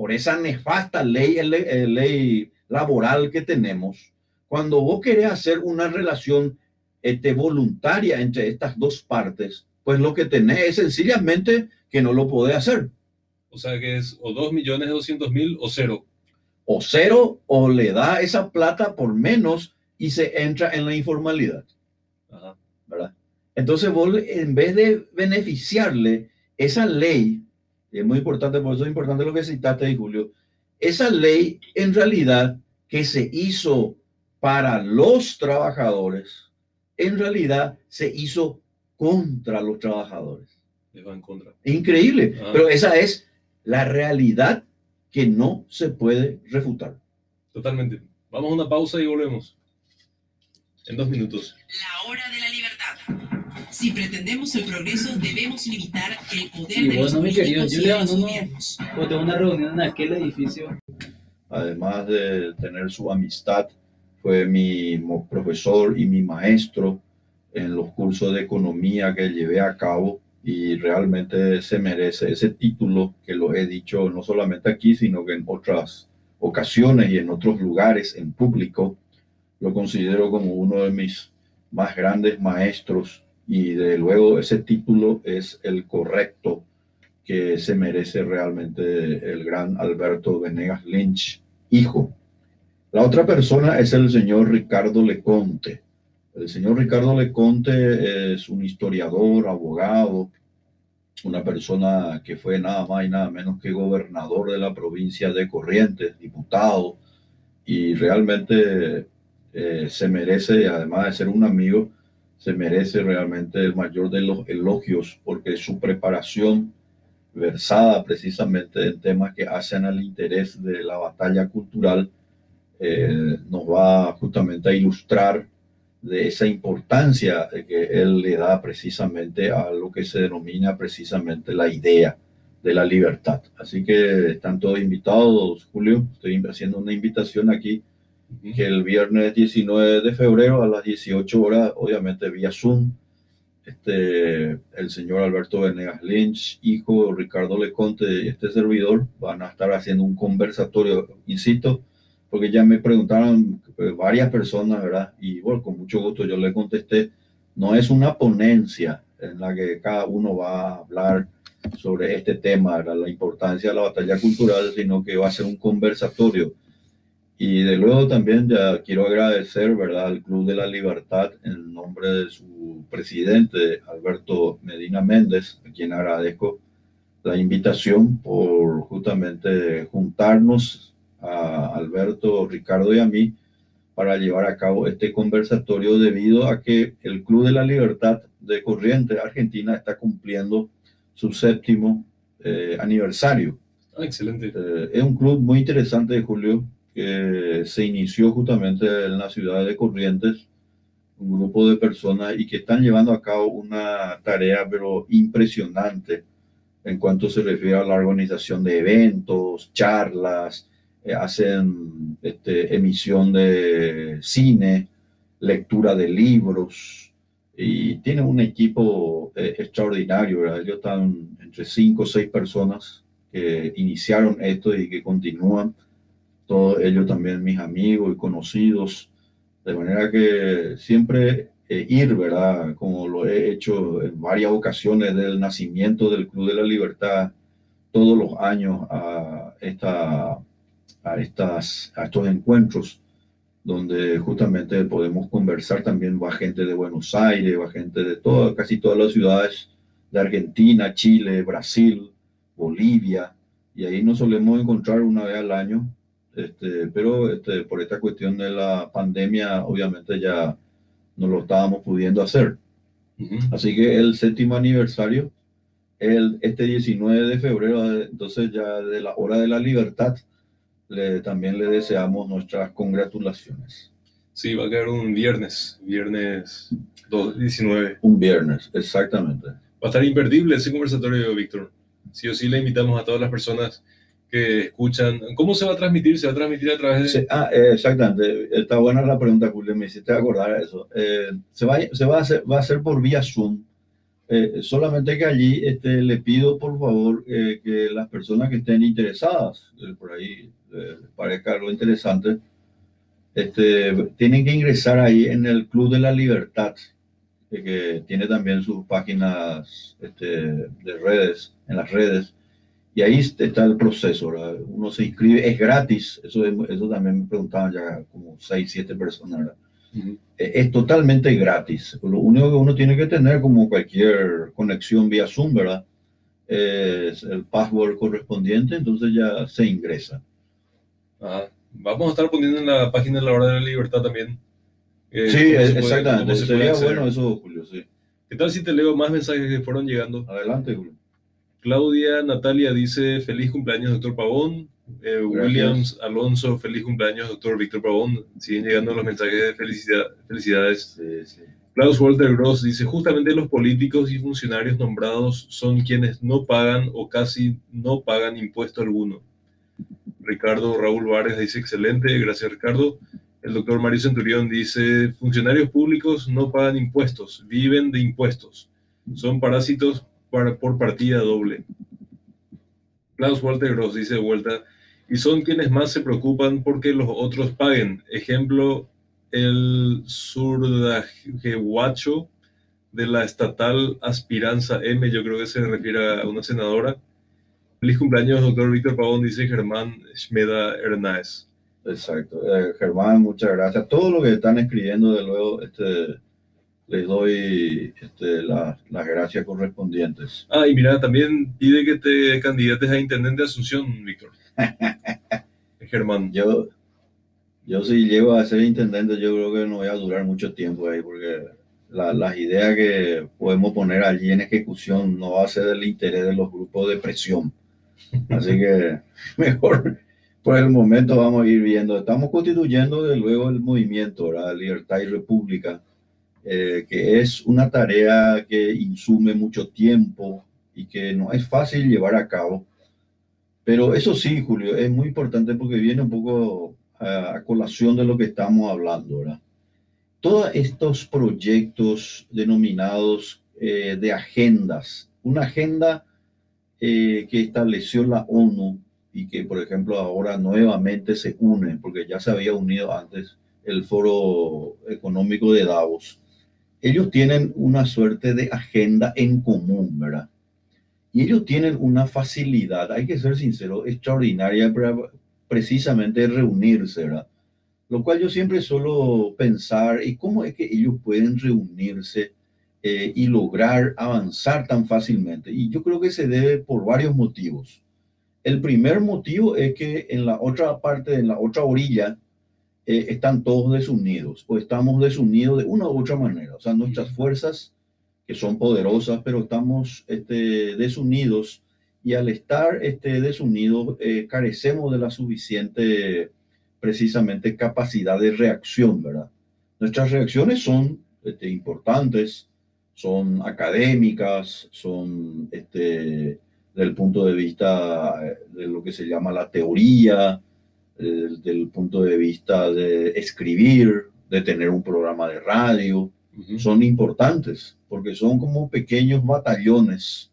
por esa nefasta ley, ley, laboral que tenemos, cuando vos querés hacer una relación este, voluntaria entre estas dos partes, pues lo que tenés es sencillamente que no lo podés hacer. O sea que es o 2 millones 200 mil o cero. O cero o le da esa plata por menos y se entra en la informalidad. ¿Verdad? Entonces vos en vez de beneficiarle esa ley, es muy importante, por eso es importante lo que citaste, Julio, esa ley en realidad que se hizo para los trabajadores, en realidad se hizo contra los trabajadores. en contra. Increíble, ah. pero esa es la realidad que no se puede refutar. Totalmente. Vamos a una pausa y volvemos. En dos minutos. La hora de la libertad. Si pretendemos el progreso, debemos limitar el poder y de bueno, los mi querido, yo le no, tengo una reunión en aquel edificio. Además de tener su amistad, fue mi profesor y mi maestro en los cursos de economía que llevé a cabo y realmente se merece ese título que lo he dicho no solamente aquí, sino que en otras ocasiones y en otros lugares en público. Lo considero como uno de mis más grandes maestros y de luego ese título es el correcto que se merece realmente el gran Alberto Venegas Lynch, hijo. La otra persona es el señor Ricardo Leconte el señor Ricardo Leconte es un historiador, abogado, una persona que fue nada más y nada menos que gobernador de la provincia de Corrientes, diputado, y realmente eh, se merece, además de ser un amigo, se merece realmente el mayor de los elogios porque su preparación versada precisamente en temas que hacen al interés de la batalla cultural eh, nos va justamente a ilustrar de esa importancia que él le da precisamente a lo que se denomina precisamente la idea de la libertad. Así que están todos invitados, Julio. Estoy haciendo una invitación aquí que el viernes 19 de febrero a las 18 horas, obviamente vía Zoom, este, el señor Alberto Venegas Lynch, hijo Ricardo Leconte y este servidor van a estar haciendo un conversatorio, insisto, porque ya me preguntaron eh, varias personas, ¿verdad? Y bueno, con mucho gusto yo le contesté, no es una ponencia en la que cada uno va a hablar sobre este tema, la importancia de la batalla cultural, sino que va a ser un conversatorio. Y de luego también ya quiero agradecer, ¿verdad?, al Club de la Libertad en nombre de su presidente, Alberto Medina Méndez, a quien agradezco la invitación por justamente juntarnos a Alberto, Ricardo y a mí para llevar a cabo este conversatorio debido a que el Club de la Libertad de Corrientes Argentina está cumpliendo su séptimo eh, aniversario. Ah, excelente. Eh, es un club muy interesante, Julio, que se inició justamente en la ciudad de Corrientes, un grupo de personas y que están llevando a cabo una tarea pero impresionante en cuanto se refiere a la organización de eventos, charlas, eh, hacen este, emisión de cine, lectura de libros y tienen un equipo eh, extraordinario. ¿verdad? Ellos están entre cinco o seis personas que iniciaron esto y que continúan. Todos ellos también mis amigos y conocidos. De manera que siempre eh, ir, ¿verdad? Como lo he hecho en varias ocasiones del nacimiento del Club de la Libertad, todos los años a esta a, estas, a estos encuentros donde justamente podemos conversar también va gente de Buenos Aires, va gente de toda, casi todas las ciudades de Argentina, Chile, Brasil, Bolivia, y ahí nos solemos encontrar una vez al año, este, pero este, por esta cuestión de la pandemia obviamente ya no lo estábamos pudiendo hacer. Así que el séptimo aniversario, el, este 19 de febrero, entonces ya de la hora de la libertad, también le deseamos nuestras congratulaciones. Sí, va a quedar un viernes, viernes 19. Un viernes, exactamente. Va a estar imperdible ese conversatorio, Víctor. Sí o sí le invitamos a todas las personas que escuchan. ¿Cómo se va a transmitir? ¿Se va a transmitir a través de...? ah, eh, exactamente. Está buena la pregunta, Julio. Me hiciste acordar eso. Eh, se va, se va, a hacer, va a hacer por vía Zoom. Eh, solamente que allí este, le pido, por favor, que las personas que estén interesadas, por ahí parezca algo interesante, este, tienen que ingresar ahí en el Club de la Libertad, que tiene también sus páginas este, de redes, en las redes. Y ahí está el proceso, uno se inscribe, es gratis, eso, eso también me preguntaban ya como 6, 7 personas. E, es, totalmente gratis. Lo único que uno tiene que tener, como cualquier conexión vía Zoom, ¿verdad? Es el password correspondiente, entonces ya se ingresa. Vamos a estar poniendo en la página de la Hora de la Libertad también. Eh, sí, exactamente. Sería bueno eso, Julio, sí. ¿Qué tal si te leo más mensajes que fueron llegando? Adelante, Julio. Claudia Natalia dice, feliz cumpleaños, doctor Pavón. Eh, Williams Alonso, feliz cumpleaños, doctor Víctor Pavón. Siguen llegando los mensajes de felicidad, felicidades. Klaus Walter Gross dice, justamente los políticos y funcionarios nombrados son quienes no pagan o casi no pagan impuesto alguno. Ricardo Raúl Vares dice, excelente, gracias Ricardo. El doctor Mario Centurión dice, funcionarios públicos no pagan impuestos, viven de impuestos. Son parásitos por partida doble. Klaus Walter Gross dice de vuelta, y son quienes más se preocupan porque los otros paguen. Ejemplo, el surdajehuacho de la estatal Aspiranza M, yo creo que se refiere a una senadora. Feliz cumpleaños, doctor Víctor Pavón, dice Germán Schmeda Hernández. Exacto. Eh, Germán, muchas gracias. Todo lo que están escribiendo, de luego, este, les doy este, las gracias correspondientes. Ah, y mira, también pide que te candidates a intendente de Asunción, Víctor. Germán. Yo, yo si llego a ser intendente, yo creo que no voy a durar mucho tiempo ahí, porque las ideas que podemos poner allí en ejecución no va a ser del interés de los grupos de presión. Así que mejor por el momento vamos a ir viendo. Estamos constituyendo de luego el movimiento, la Libertad y República eh, que es una tarea que insume mucho tiempo y que no es fácil llevar a cabo. Pero eso sí, Julio, es muy importante porque viene un poco a, colación de lo que estamos hablando, ¿verdad? Todos estos proyectos denominados eh, de agendas, una agenda eh, que estableció la ONU y que, por ejemplo, ahora nuevamente se une, porque ya se había unido antes el Foro Económico de Davos, ellos tienen una suerte de agenda en común, ¿verdad? Y ellos tienen una facilidad, hay que ser sincero, extraordinaria para precisamente reunirse, ¿verdad? Lo cual yo siempre suelo pensar, ¿y cómo es que ellos pueden reunirse eh, y lograr avanzar tan fácilmente? Y yo creo que se debe por varios motivos. El primer motivo es que en la otra parte, en la otra orilla, eh, están todos desunidos o estamos desunidos de una u otra manera. O sea, nuestras fuerzas, que son poderosas, pero estamos este, desunidos y al estar este, desunidos eh, carecemos de la suficiente, precisamente, capacidad de reacción, ¿verdad? Nuestras reacciones son este, importantes, son académicas, son este, del punto de vista eh, de lo que se llama la teoría, desde el punto de vista de escribir, de tener un programa de radio, son importantes porque son como pequeños batallones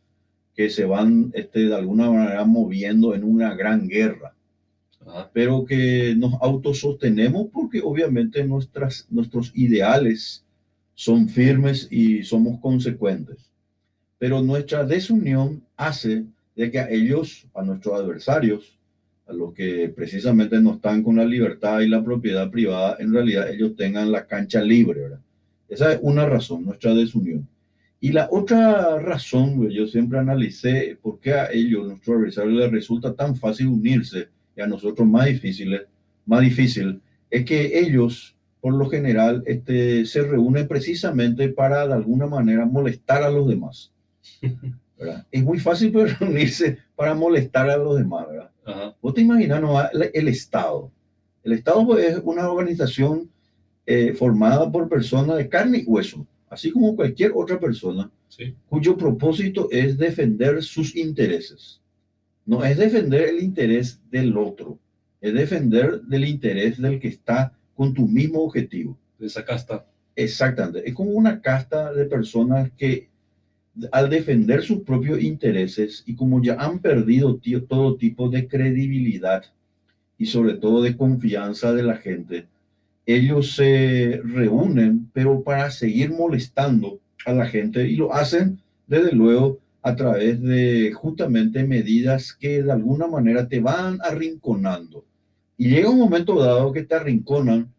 que se van este, de alguna manera moviendo en una gran guerra, pero que nos autosostenemos porque obviamente nuestras, nuestros ideales son firmes y somos consecuentes. Pero nuestra desunión hace de que a ellos, a nuestros adversarios, a los que precisamente no están con la libertad y la propiedad privada, en realidad ellos tengan la cancha libre, ¿verdad? Esa es una razón, nuestra desunión. Y la otra razón, yo siempre analicé por qué a ellos, nuestros adversarios, les resulta tan fácil unirse y a nosotros más difícil, más difícil, es que ellos, por lo general, este, se reúnen precisamente para de alguna manera molestar a los demás. ¿verdad? Es muy fácil reunirse para molestar a los demás, ¿verdad? Vos te imaginas no, el Estado. El Estado es una organización eh, formada por personas de carne y hueso, así como cualquier otra persona, cuyo propósito es defender sus intereses. No es defender el interés del otro, es defender del interés del que está con tu mismo objetivo. De esa casta. Exactamente. Es como una casta de personas que al defender sus propios intereses y como ya han perdido todo tipo de credibilidad y sobre todo de confianza de la gente, ellos se reúnen, pero para seguir molestando a la gente y lo hacen, desde luego, a través de justamente medidas que de alguna manera te van arrinconando. Y llega un momento dado que te arrinconan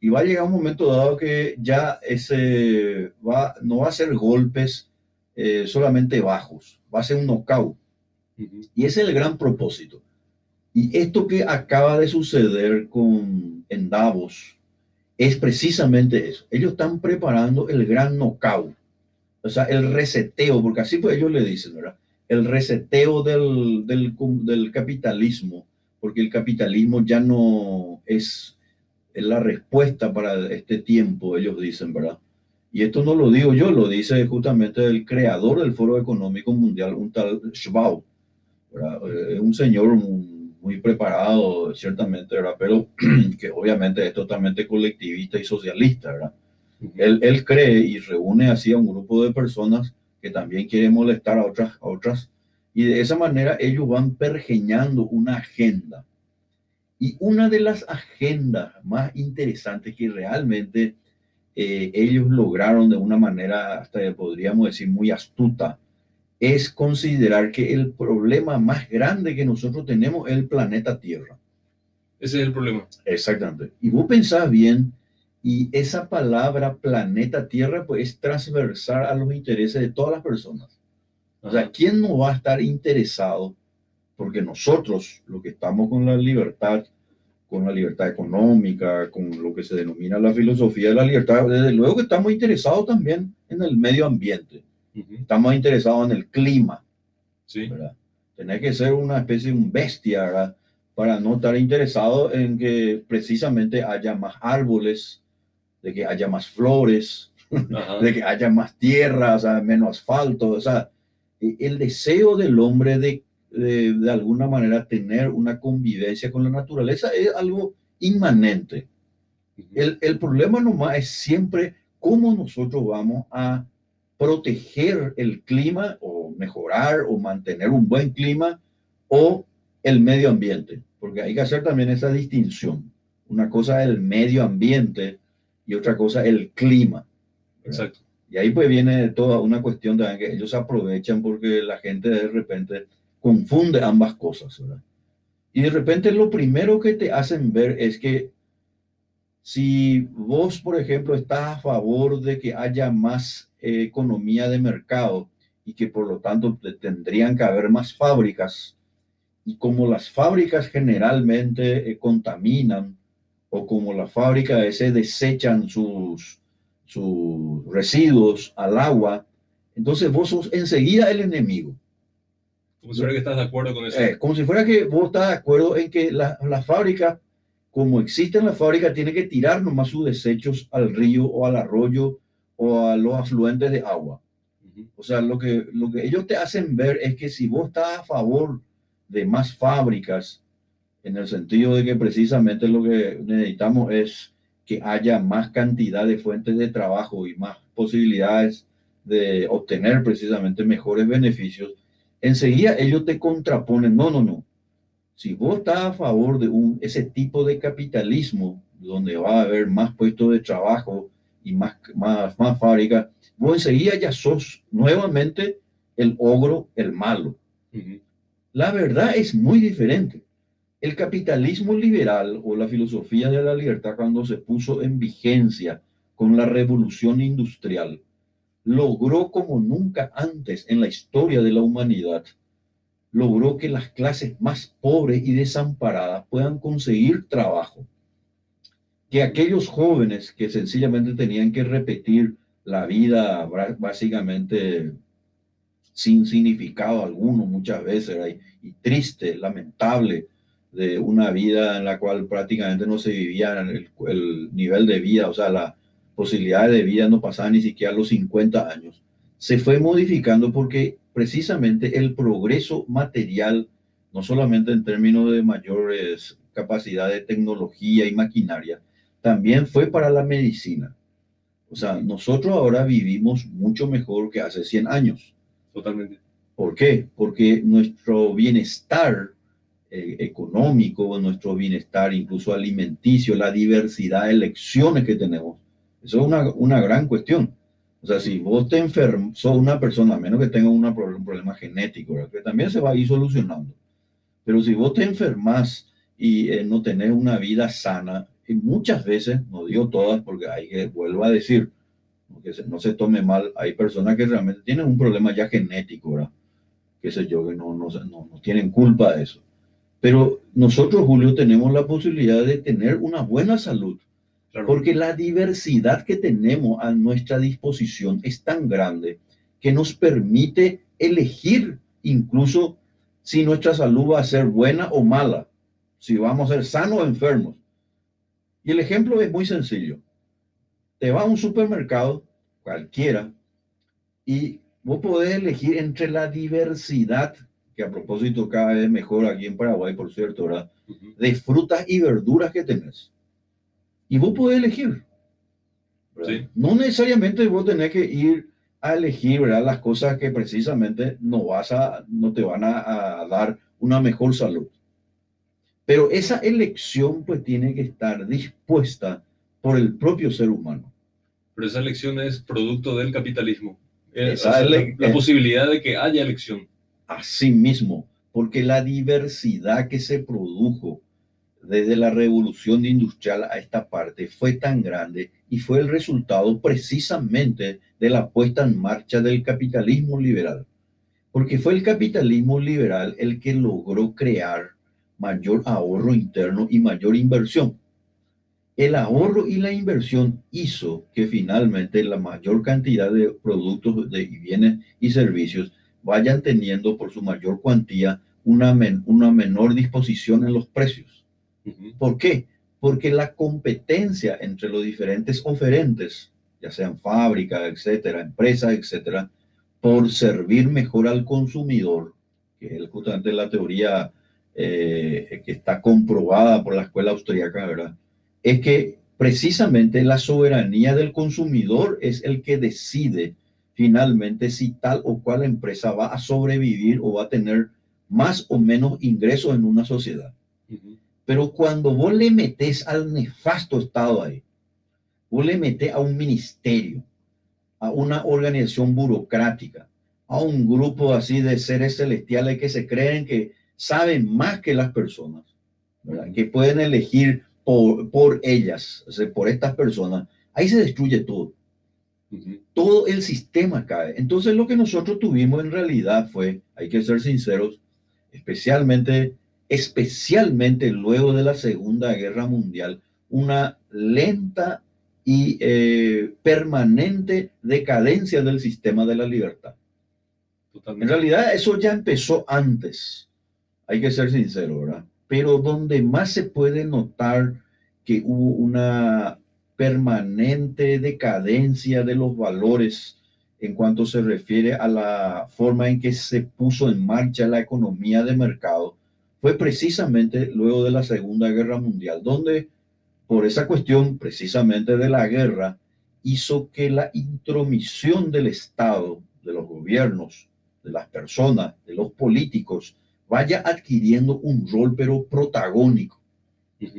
y va a llegar un momento dado que ya ese va, no va a ser golpes eh, solamente bajos, va a ser un knockout. Y ese es el gran propósito. Y esto que acaba de suceder con, en Davos es precisamente eso. Ellos están preparando el gran knockout, o sea, el reseteo, porque así pues ellos le dicen, ¿verdad? El reseteo del, del, del capitalismo, porque el capitalismo ya no es la respuesta para este tiempo, ellos dicen, ¿verdad? Y esto no lo digo yo, lo dice justamente el creador del Foro Económico Mundial, un tal Schwab, es un señor muy preparado, ciertamente, ¿verdad? pero que obviamente es totalmente colectivista y socialista. ¿verdad? Él, él, cree y reúne así a un grupo de personas que también quieren molestar a otras, a otras, y de esa manera ellos van pergeñando una agenda. Y una de las agendas más interesantes que realmente eh, ellos lograron de una manera, hasta podríamos decir, muy astuta, es considerar que el problema más grande que nosotros tenemos es el planeta Tierra. Ese es el problema. Exactamente. Y vos pensás bien, y esa palabra planeta Tierra pues es transversal a los intereses de todas las personas. O sea, ¿quién no va a estar interesado? Porque nosotros, lo que estamos con la libertad, con la libertad económica, con lo que se denomina la filosofía de la libertad, desde luego que estamos interesados también en el medio ambiente Estamos interesados en el clima. Sí. que ser una especie de un bestia ¿verdad? para no estar interesado en que precisamente haya más árboles, de que haya más flores, de que haya más tierra, o sea, menos asfalto. O sea, e, el deseo del hombre de, de, de alguna manera tener una convivencia con la naturaleza es algo inmanente. el, el problema nomás es siempre cómo nosotros vamos a proteger el clima o mejorar o mantener un buen clima o el medio ambiente, porque hay que hacer también esa distinción. Una cosa es el medio ambiente y otra cosa es el clima. Exacto. Y ahí pues viene toda una cuestión de que ellos aprovechan porque la gente de repente confunde ambas cosas. Y de repente lo primero que te hacen ver es que si vos, por ejemplo, estás a favor de que haya más economía de mercado y que por lo tanto tendrían que haber más fábricas. Y como las fábricas generalmente eh, contaminan o como las fábricas se desechan sus, sus residuos al agua, entonces vos sos enseguida el enemigo. Como si fuera que estás de acuerdo con eso. Eh, como si fuera que vos estás de acuerdo en que la, la fábrica, como existe en la fábrica, tiene que tirar nomás sus desechos al río o al arroyo o a los afluentes de agua. O sea, lo que, lo que ellos te hacen ver es que si vos estás a favor de más fábricas, en el sentido de que precisamente lo que necesitamos es que haya más cantidad de fuentes de trabajo y más posibilidades de obtener precisamente mejores beneficios, enseguida ellos te contraponen, no, no, no. Si vos estás a favor de un, ese tipo de capitalismo, donde va a haber más puestos de trabajo, y más, más, más fábrica, vos enseguida ya sos nuevamente el ogro, el malo. La verdad es muy diferente. El capitalismo liberal o la filosofía de la libertad cuando se puso en vigencia con la revolución industrial, logró como nunca antes en la historia de la humanidad, logró que las clases más pobres y desamparadas puedan conseguir trabajo. Que aquellos jóvenes que sencillamente tenían que repetir la vida básicamente sin significado alguno muchas veces y, triste, lamentable, de una vida en la cual prácticamente no se vivía el, el nivel de vida, o sea, la posibilidad de vida no pasaba ni siquiera los 50 años. Se fue modificando porque precisamente el progreso material, no solamente en términos de mayores capacidades de tecnología y maquinaria, también fue para la medicina. O sea, nosotros ahora vivimos mucho mejor que hace 100 años. Totalmente. ¿Por qué? Porque nuestro bienestar eh, económico, nuestro bienestar, incluso alimenticio, la diversidad de elecciones que tenemos. Eso es una, una gran cuestión. O sea, si vos te enfermas, sos una persona, a menos que tenga un problema genético, que también se va a ir solucionando. Pero si vos te enfermas y eh, no tenés una vida sana, y muchas veces, no digo todas, porque hay que, vuelvo a decir, que no se tome mal, hay personas que realmente tienen un problema ya genético, ¿verdad? Qué sé yo, que no, no, no, no tienen culpa de eso. Pero nosotros, Julio, tenemos la posibilidad de tener una buena salud porque la diversidad que tenemos a nuestra disposición es tan grande que nos permite elegir incluso si nuestra salud va a ser buena o mala, si vamos a ser sanos o enfermos. Y el ejemplo es muy sencillo. Te vas a un supermercado, cualquiera, y vos podés elegir entre la diversidad, que a propósito cada vez mejor aquí en Paraguay, por cierto, ¿verdad? de frutas y verduras que tenés. Y vos podés elegir. No necesariamente vos tenés que ir a elegir ¿verdad? las cosas que precisamente no, vas a, no te van a, dar una mejor salud. Pero esa elección pues tiene que estar dispuesta por el propio ser humano. Pero esa elección es producto del capitalismo. Eh, esa es la, la, posibilidad de que haya elección. Así mismo, porque la diversidad que se produjo desde la revolución industrial a esta parte fue tan grande y fue el resultado precisamente de la puesta en marcha del capitalismo liberal. Porque fue el capitalismo liberal el que logró crear mayor ahorro interno y mayor inversión. El ahorro y la inversión hizo que finalmente la mayor cantidad de productos de bienes y servicios vayan teniendo por su mayor cuantía una, una menor disposición en los precios ¿Por qué? Porque la competencia entre los diferentes oferentes, ya sean fábricas, etcétera, empresas, etcétera, por servir mejor al consumidor, que es justamente la teoría eh, que está comprobada por la escuela austríaca, ¿verdad? Es que precisamente la soberanía del consumidor es el que decide finalmente si tal o cual empresa va a sobrevivir o va a tener más o menos ingresos en una sociedad. Pero cuando vos le metes al nefasto Estado ahí, vos le metes a un ministerio, a una organización burocrática, a un grupo así de seres celestiales que se creen que saben más que las personas, que pueden elegir por, por ellas, por estas personas, ahí se destruye todo. Todo el sistema cae. Entonces lo que nosotros tuvimos en realidad fue, hay que ser sinceros, especialmente especialmente luego de la Segunda Guerra Mundial, una lenta y eh, permanente decadencia del sistema de la libertad. En realidad eso ya empezó antes, hay que ser sincero, ¿verdad? Pero donde más se puede notar que hubo una permanente decadencia de los valores en cuanto se refiere a la forma en que se puso en marcha la economía de mercado, fue precisamente luego de la Segunda Guerra Mundial, donde por esa cuestión precisamente de la guerra hizo que la intromisión del Estado, de los gobiernos, de las personas, de los políticos, vaya adquiriendo un rol pero protagónico.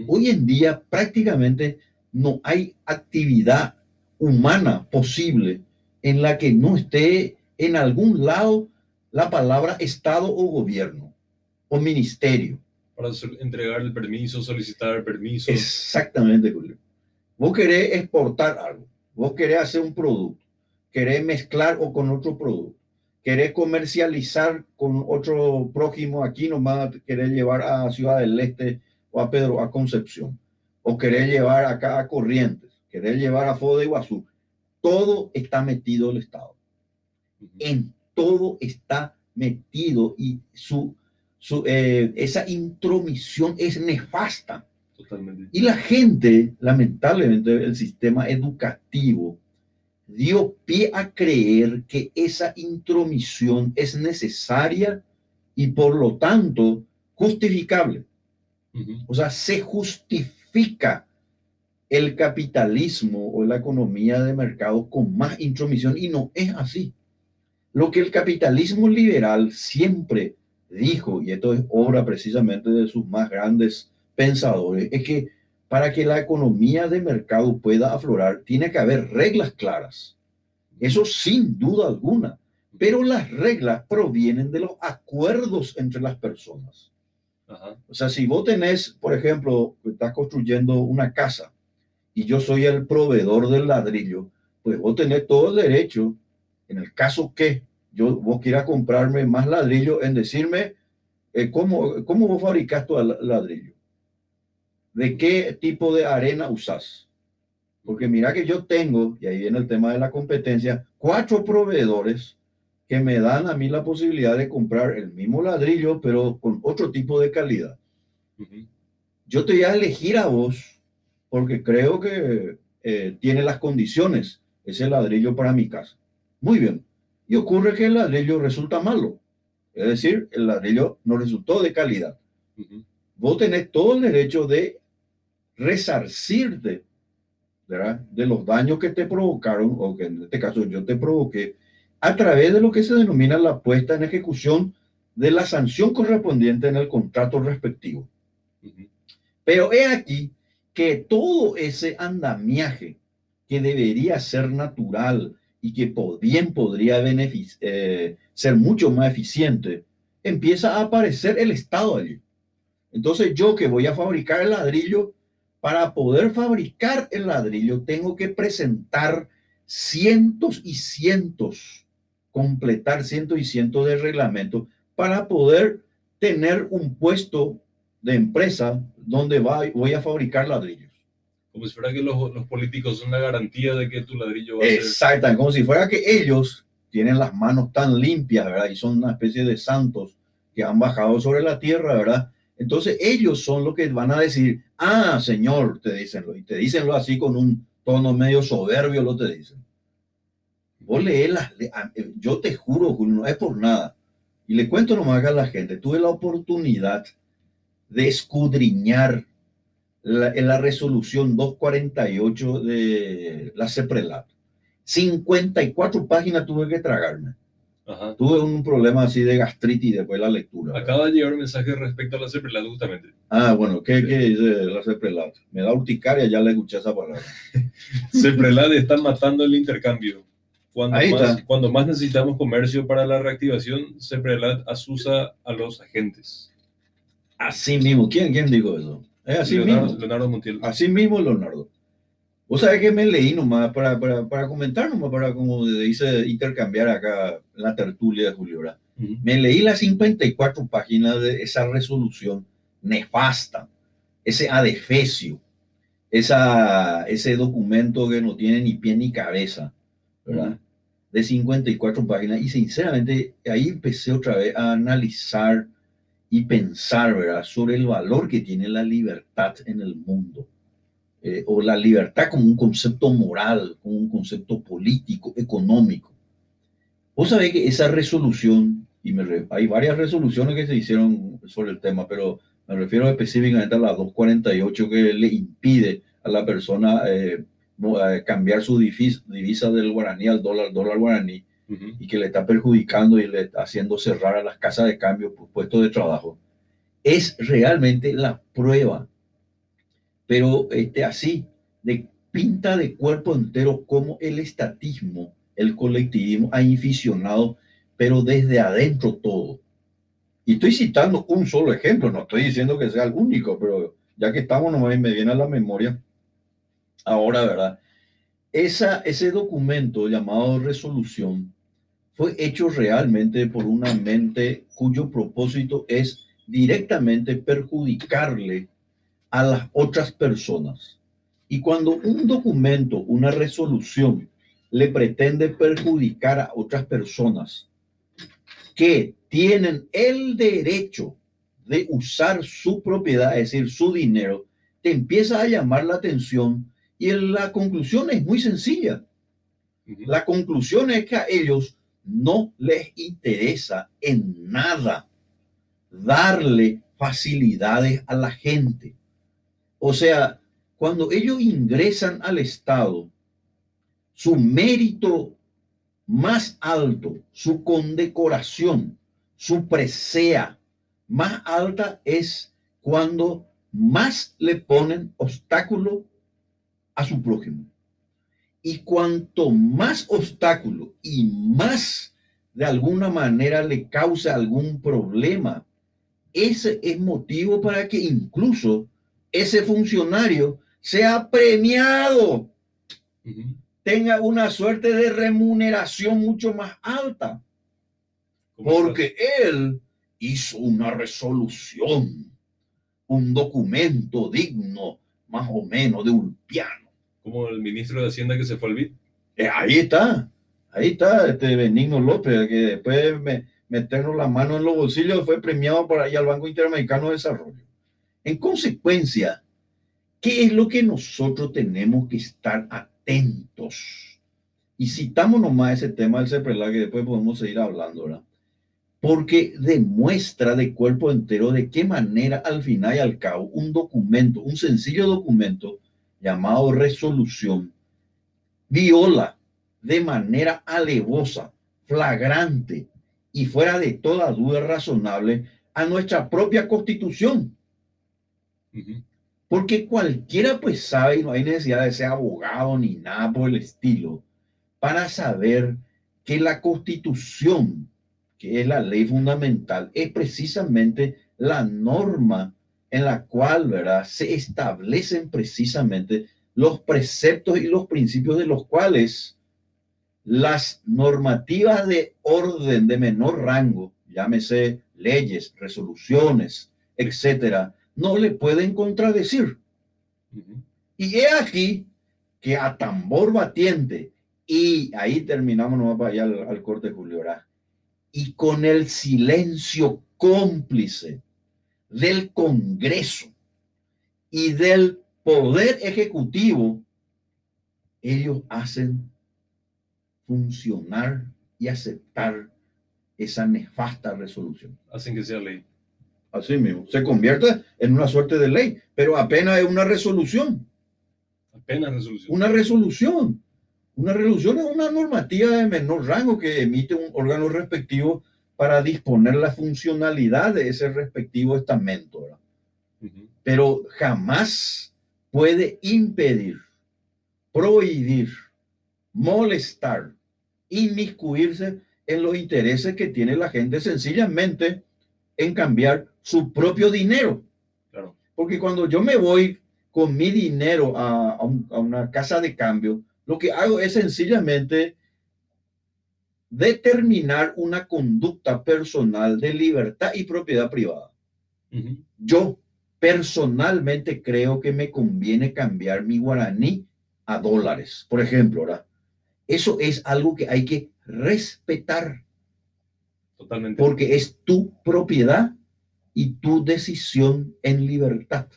Hoy en día prácticamente no hay actividad humana posible en la que no esté en algún lado la palabra Estado o gobierno o ministerio. Para entregar el permiso, solicitar el permiso. Exactamente, Julio. Vos querés exportar algo, vos querés hacer un producto, querés mezclar o con otro producto, querés comercializar con otro prójimo aquí, nomás querés llevar a Ciudad del Este o a Pedro, a Concepción, o querés llevar acá a Corrientes, querés llevar a Foz de Iguazú. Todo está metido el Estado. En todo está metido y su eh, esa intromisión es nefasta. Totalmente. Y la gente, lamentablemente, el sistema educativo dio pie a creer que esa intromisión es necesaria y por lo tanto justificable. O sea, se justifica el capitalismo o la economía de mercado con más intromisión y no es así. Lo que el capitalismo liberal siempre dijo, y esto es obra precisamente de sus más grandes pensadores, es que para que la economía de mercado pueda aflorar, tiene que haber reglas claras. Eso sin duda alguna. Pero las reglas provienen de los acuerdos entre las personas. O sea, si vos tenés, por ejemplo, estás construyendo una casa y yo soy el proveedor del ladrillo, pues vos tenés todo el derecho, en el caso que yo vos quieras comprarme más ladrillo, en decirme eh, ¿cómo, cómo vos fabricas tu ladrillo, de qué tipo de arena usas. Porque mira que yo tengo, y ahí viene el tema de la competencia, cuatro proveedores que me dan a mí la posibilidad de comprar el mismo ladrillo, pero con otro tipo de calidad. Yo te voy a elegir a vos porque creo que eh, tiene las condiciones ese ladrillo para mi casa. Muy bien. Y ocurre que el ladrillo resulta malo. Es decir, el ladrillo no resultó de calidad. Vos tenés todo el derecho de resarcirte ¿verdad? de los daños que te provocaron, o que en este caso yo te provoqué, a través de lo que se denomina la puesta en ejecución de la sanción correspondiente en el contrato respectivo. Pero he aquí que todo ese andamiaje que debería ser natural y que bien podría eh, ser mucho más eficiente, empieza a aparecer el Estado allí. Entonces yo que voy a fabricar el ladrillo, para poder fabricar el ladrillo tengo que presentar cientos y cientos completar cientos y cientos de reglamentos para poder tener un puesto de empresa donde voy a fabricar ladrillos. Como si fuera que los, los políticos son la garantía de que tu ladrillo va a Exacto, como si fuera que ellos tienen las manos tan limpias, ¿verdad? Y son una especie de santos que han bajado sobre la tierra, ¿verdad? Entonces ellos son los que van a decir, ah, señor, te dicenlo, y te dicenlo así con un tono medio soberbio, lo te dicen. Vos lees las, eh, yo te juro, no es por nada. Y le cuento nomás a la gente, tuve la oportunidad de escudriñar la, en la resolución 248 de la CEPRELAT. 54 páginas tuve que tragarme. Tuve un problema así de gastritis después de la lectura. Acaba de llegar un mensaje respecto a la CEPRELAT justamente. Ah, bueno, ¿qué, qué dice la CEPRELAT? Me da urticaria, ya le escuché esa palabra. CEPRELAT están matando el intercambio. Cuando más, cuando más, necesitamos comercio para la reactivación, CEPRELAT asusa a los agentes. Así mismo. ¿Quién, quién dijo eso? Es así mismo. Leonardo Montiel. Así mismo, Leonardo. Vos sabés que me leí nomás para, para, para comentar nomás, para como dice intercambiar acá la tertulia de Julio. Me leí las 54 páginas de esa resolución nefasta, ese adefesio, esa, ese documento que no tiene ni pie ni cabeza, ¿verdad? de 54 páginas y sinceramente ahí empecé otra vez a analizar y pensar ¿verdad? sobre el valor que tiene la libertad en el mundo. Eh, o la libertad como un concepto moral, como un concepto político, económico. Vos sabés que esa resolución, y me hay varias resoluciones que se hicieron sobre el tema, pero me refiero específicamente a la 248 que le impide a la persona eh, cambiar su divisa, del guaraní al dólar, dólar guaraní, y que le está perjudicando y le está haciendo cerrar a las casas de cambio por puestos de trabajo, es realmente la prueba. Pero este, así, de pinta de cuerpo entero como el estatismo, el colectivismo ha inficionado, pero desde adentro todo. Y estoy citando un solo ejemplo, no estoy diciendo que sea el único, pero ya que estamos, nomás me viene a la memoria Ahora, ¿verdad? Esa, ese documento llamado resolución fue hecho realmente por una mente cuyo propósito es directamente perjudicarle a las otras personas. Y cuando un documento, una resolución, le pretende perjudicar a otras personas que tienen el derecho de usar su propiedad, es decir, su dinero, te empieza a llamar la atención y la conclusión es muy sencilla. La conclusión es que a ellos no les interesa en nada darle facilidades a la gente. O sea, cuando ellos ingresan al Estado, su mérito más alto, su condecoración, su presea, más alta es cuando más le ponen obstáculo a su prójimo. Y cuanto más obstáculo y más de alguna manera le causa algún problema, ese es motivo para que incluso ese funcionario sea premiado, tenga una suerte de remuneración mucho más alta, porque él hizo una resolución, un documento digno más o menos de un piano. Como el ministro de Hacienda que se fue al BID. Eh, ahí está, ahí está este Benigno López, que después me, meternos la mano en los bolsillos fue premiado por ahí al Banco Interamericano de Desarrollo. En consecuencia, ¿qué es lo que nosotros tenemos que estar atentos? Y citamos nomás ese tema del CEPRELA, que después podemos seguir hablando, ¿verdad? Porque demuestra de cuerpo entero de qué manera al final y al cabo un documento, un sencillo documento llamado resolución, viola de manera alevosa, flagrante y fuera de toda duda razonable a nuestra propia constitución. Porque cualquiera pues sabe y no hay necesidad de ser abogado ni nada por el estilo para saber que la constitución, que es la ley fundamental, es precisamente la norma en la cual ¿verdad? se establecen precisamente los preceptos y los principios de los cuales las normativas de orden de menor rango, llámese leyes, resoluciones, etcétera, no le pueden contradecir. Y he aquí que a tambor batiente, y ahí terminamos, no para allá al, corte de Julio, y con el silencio cómplice del Congreso y del Poder Ejecutivo, ellos hacen funcionar y aceptar esa nefasta resolución. Hacen que sea ley. Así mismo, se convierte en una suerte de ley, pero apenas es una resolución. Apenas resolución. Una resolución. Una resolución es una normativa de menor rango que emite un órgano respectivo para disponer la funcionalidad de ese respectivo estamento. Pero jamás puede impedir, prohibir, molestar, inmiscuirse en los intereses que tiene la gente sencillamente en cambiar su propio dinero. Porque cuando yo me voy con mi dinero a, una casa de cambio, lo que hago es sencillamente determinar una conducta personal de libertad y propiedad privada. Yo personalmente creo que me conviene cambiar mi guaraní a dólares, por ejemplo, ¿verdad? Eso es algo que hay que respetar. Totalmente. Porque es tu propiedad y tu decisión en libertad.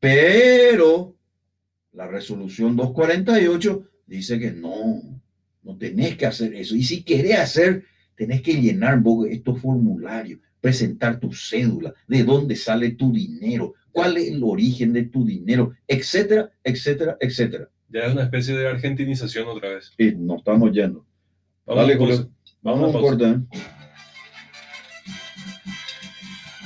Pero la resolución 248 dice que no, no tenés que hacer eso. Y si querés hacer, tenés que llenar estos formularios, presentar tu cédula, de dónde sale tu dinero, cuál es el origen de tu dinero, etcétera, etcétera, etcétera. Ya es una especie de argentinización otra vez. Sí, nos estamos yendo. Vamos, Dale, Vamos, a cortar.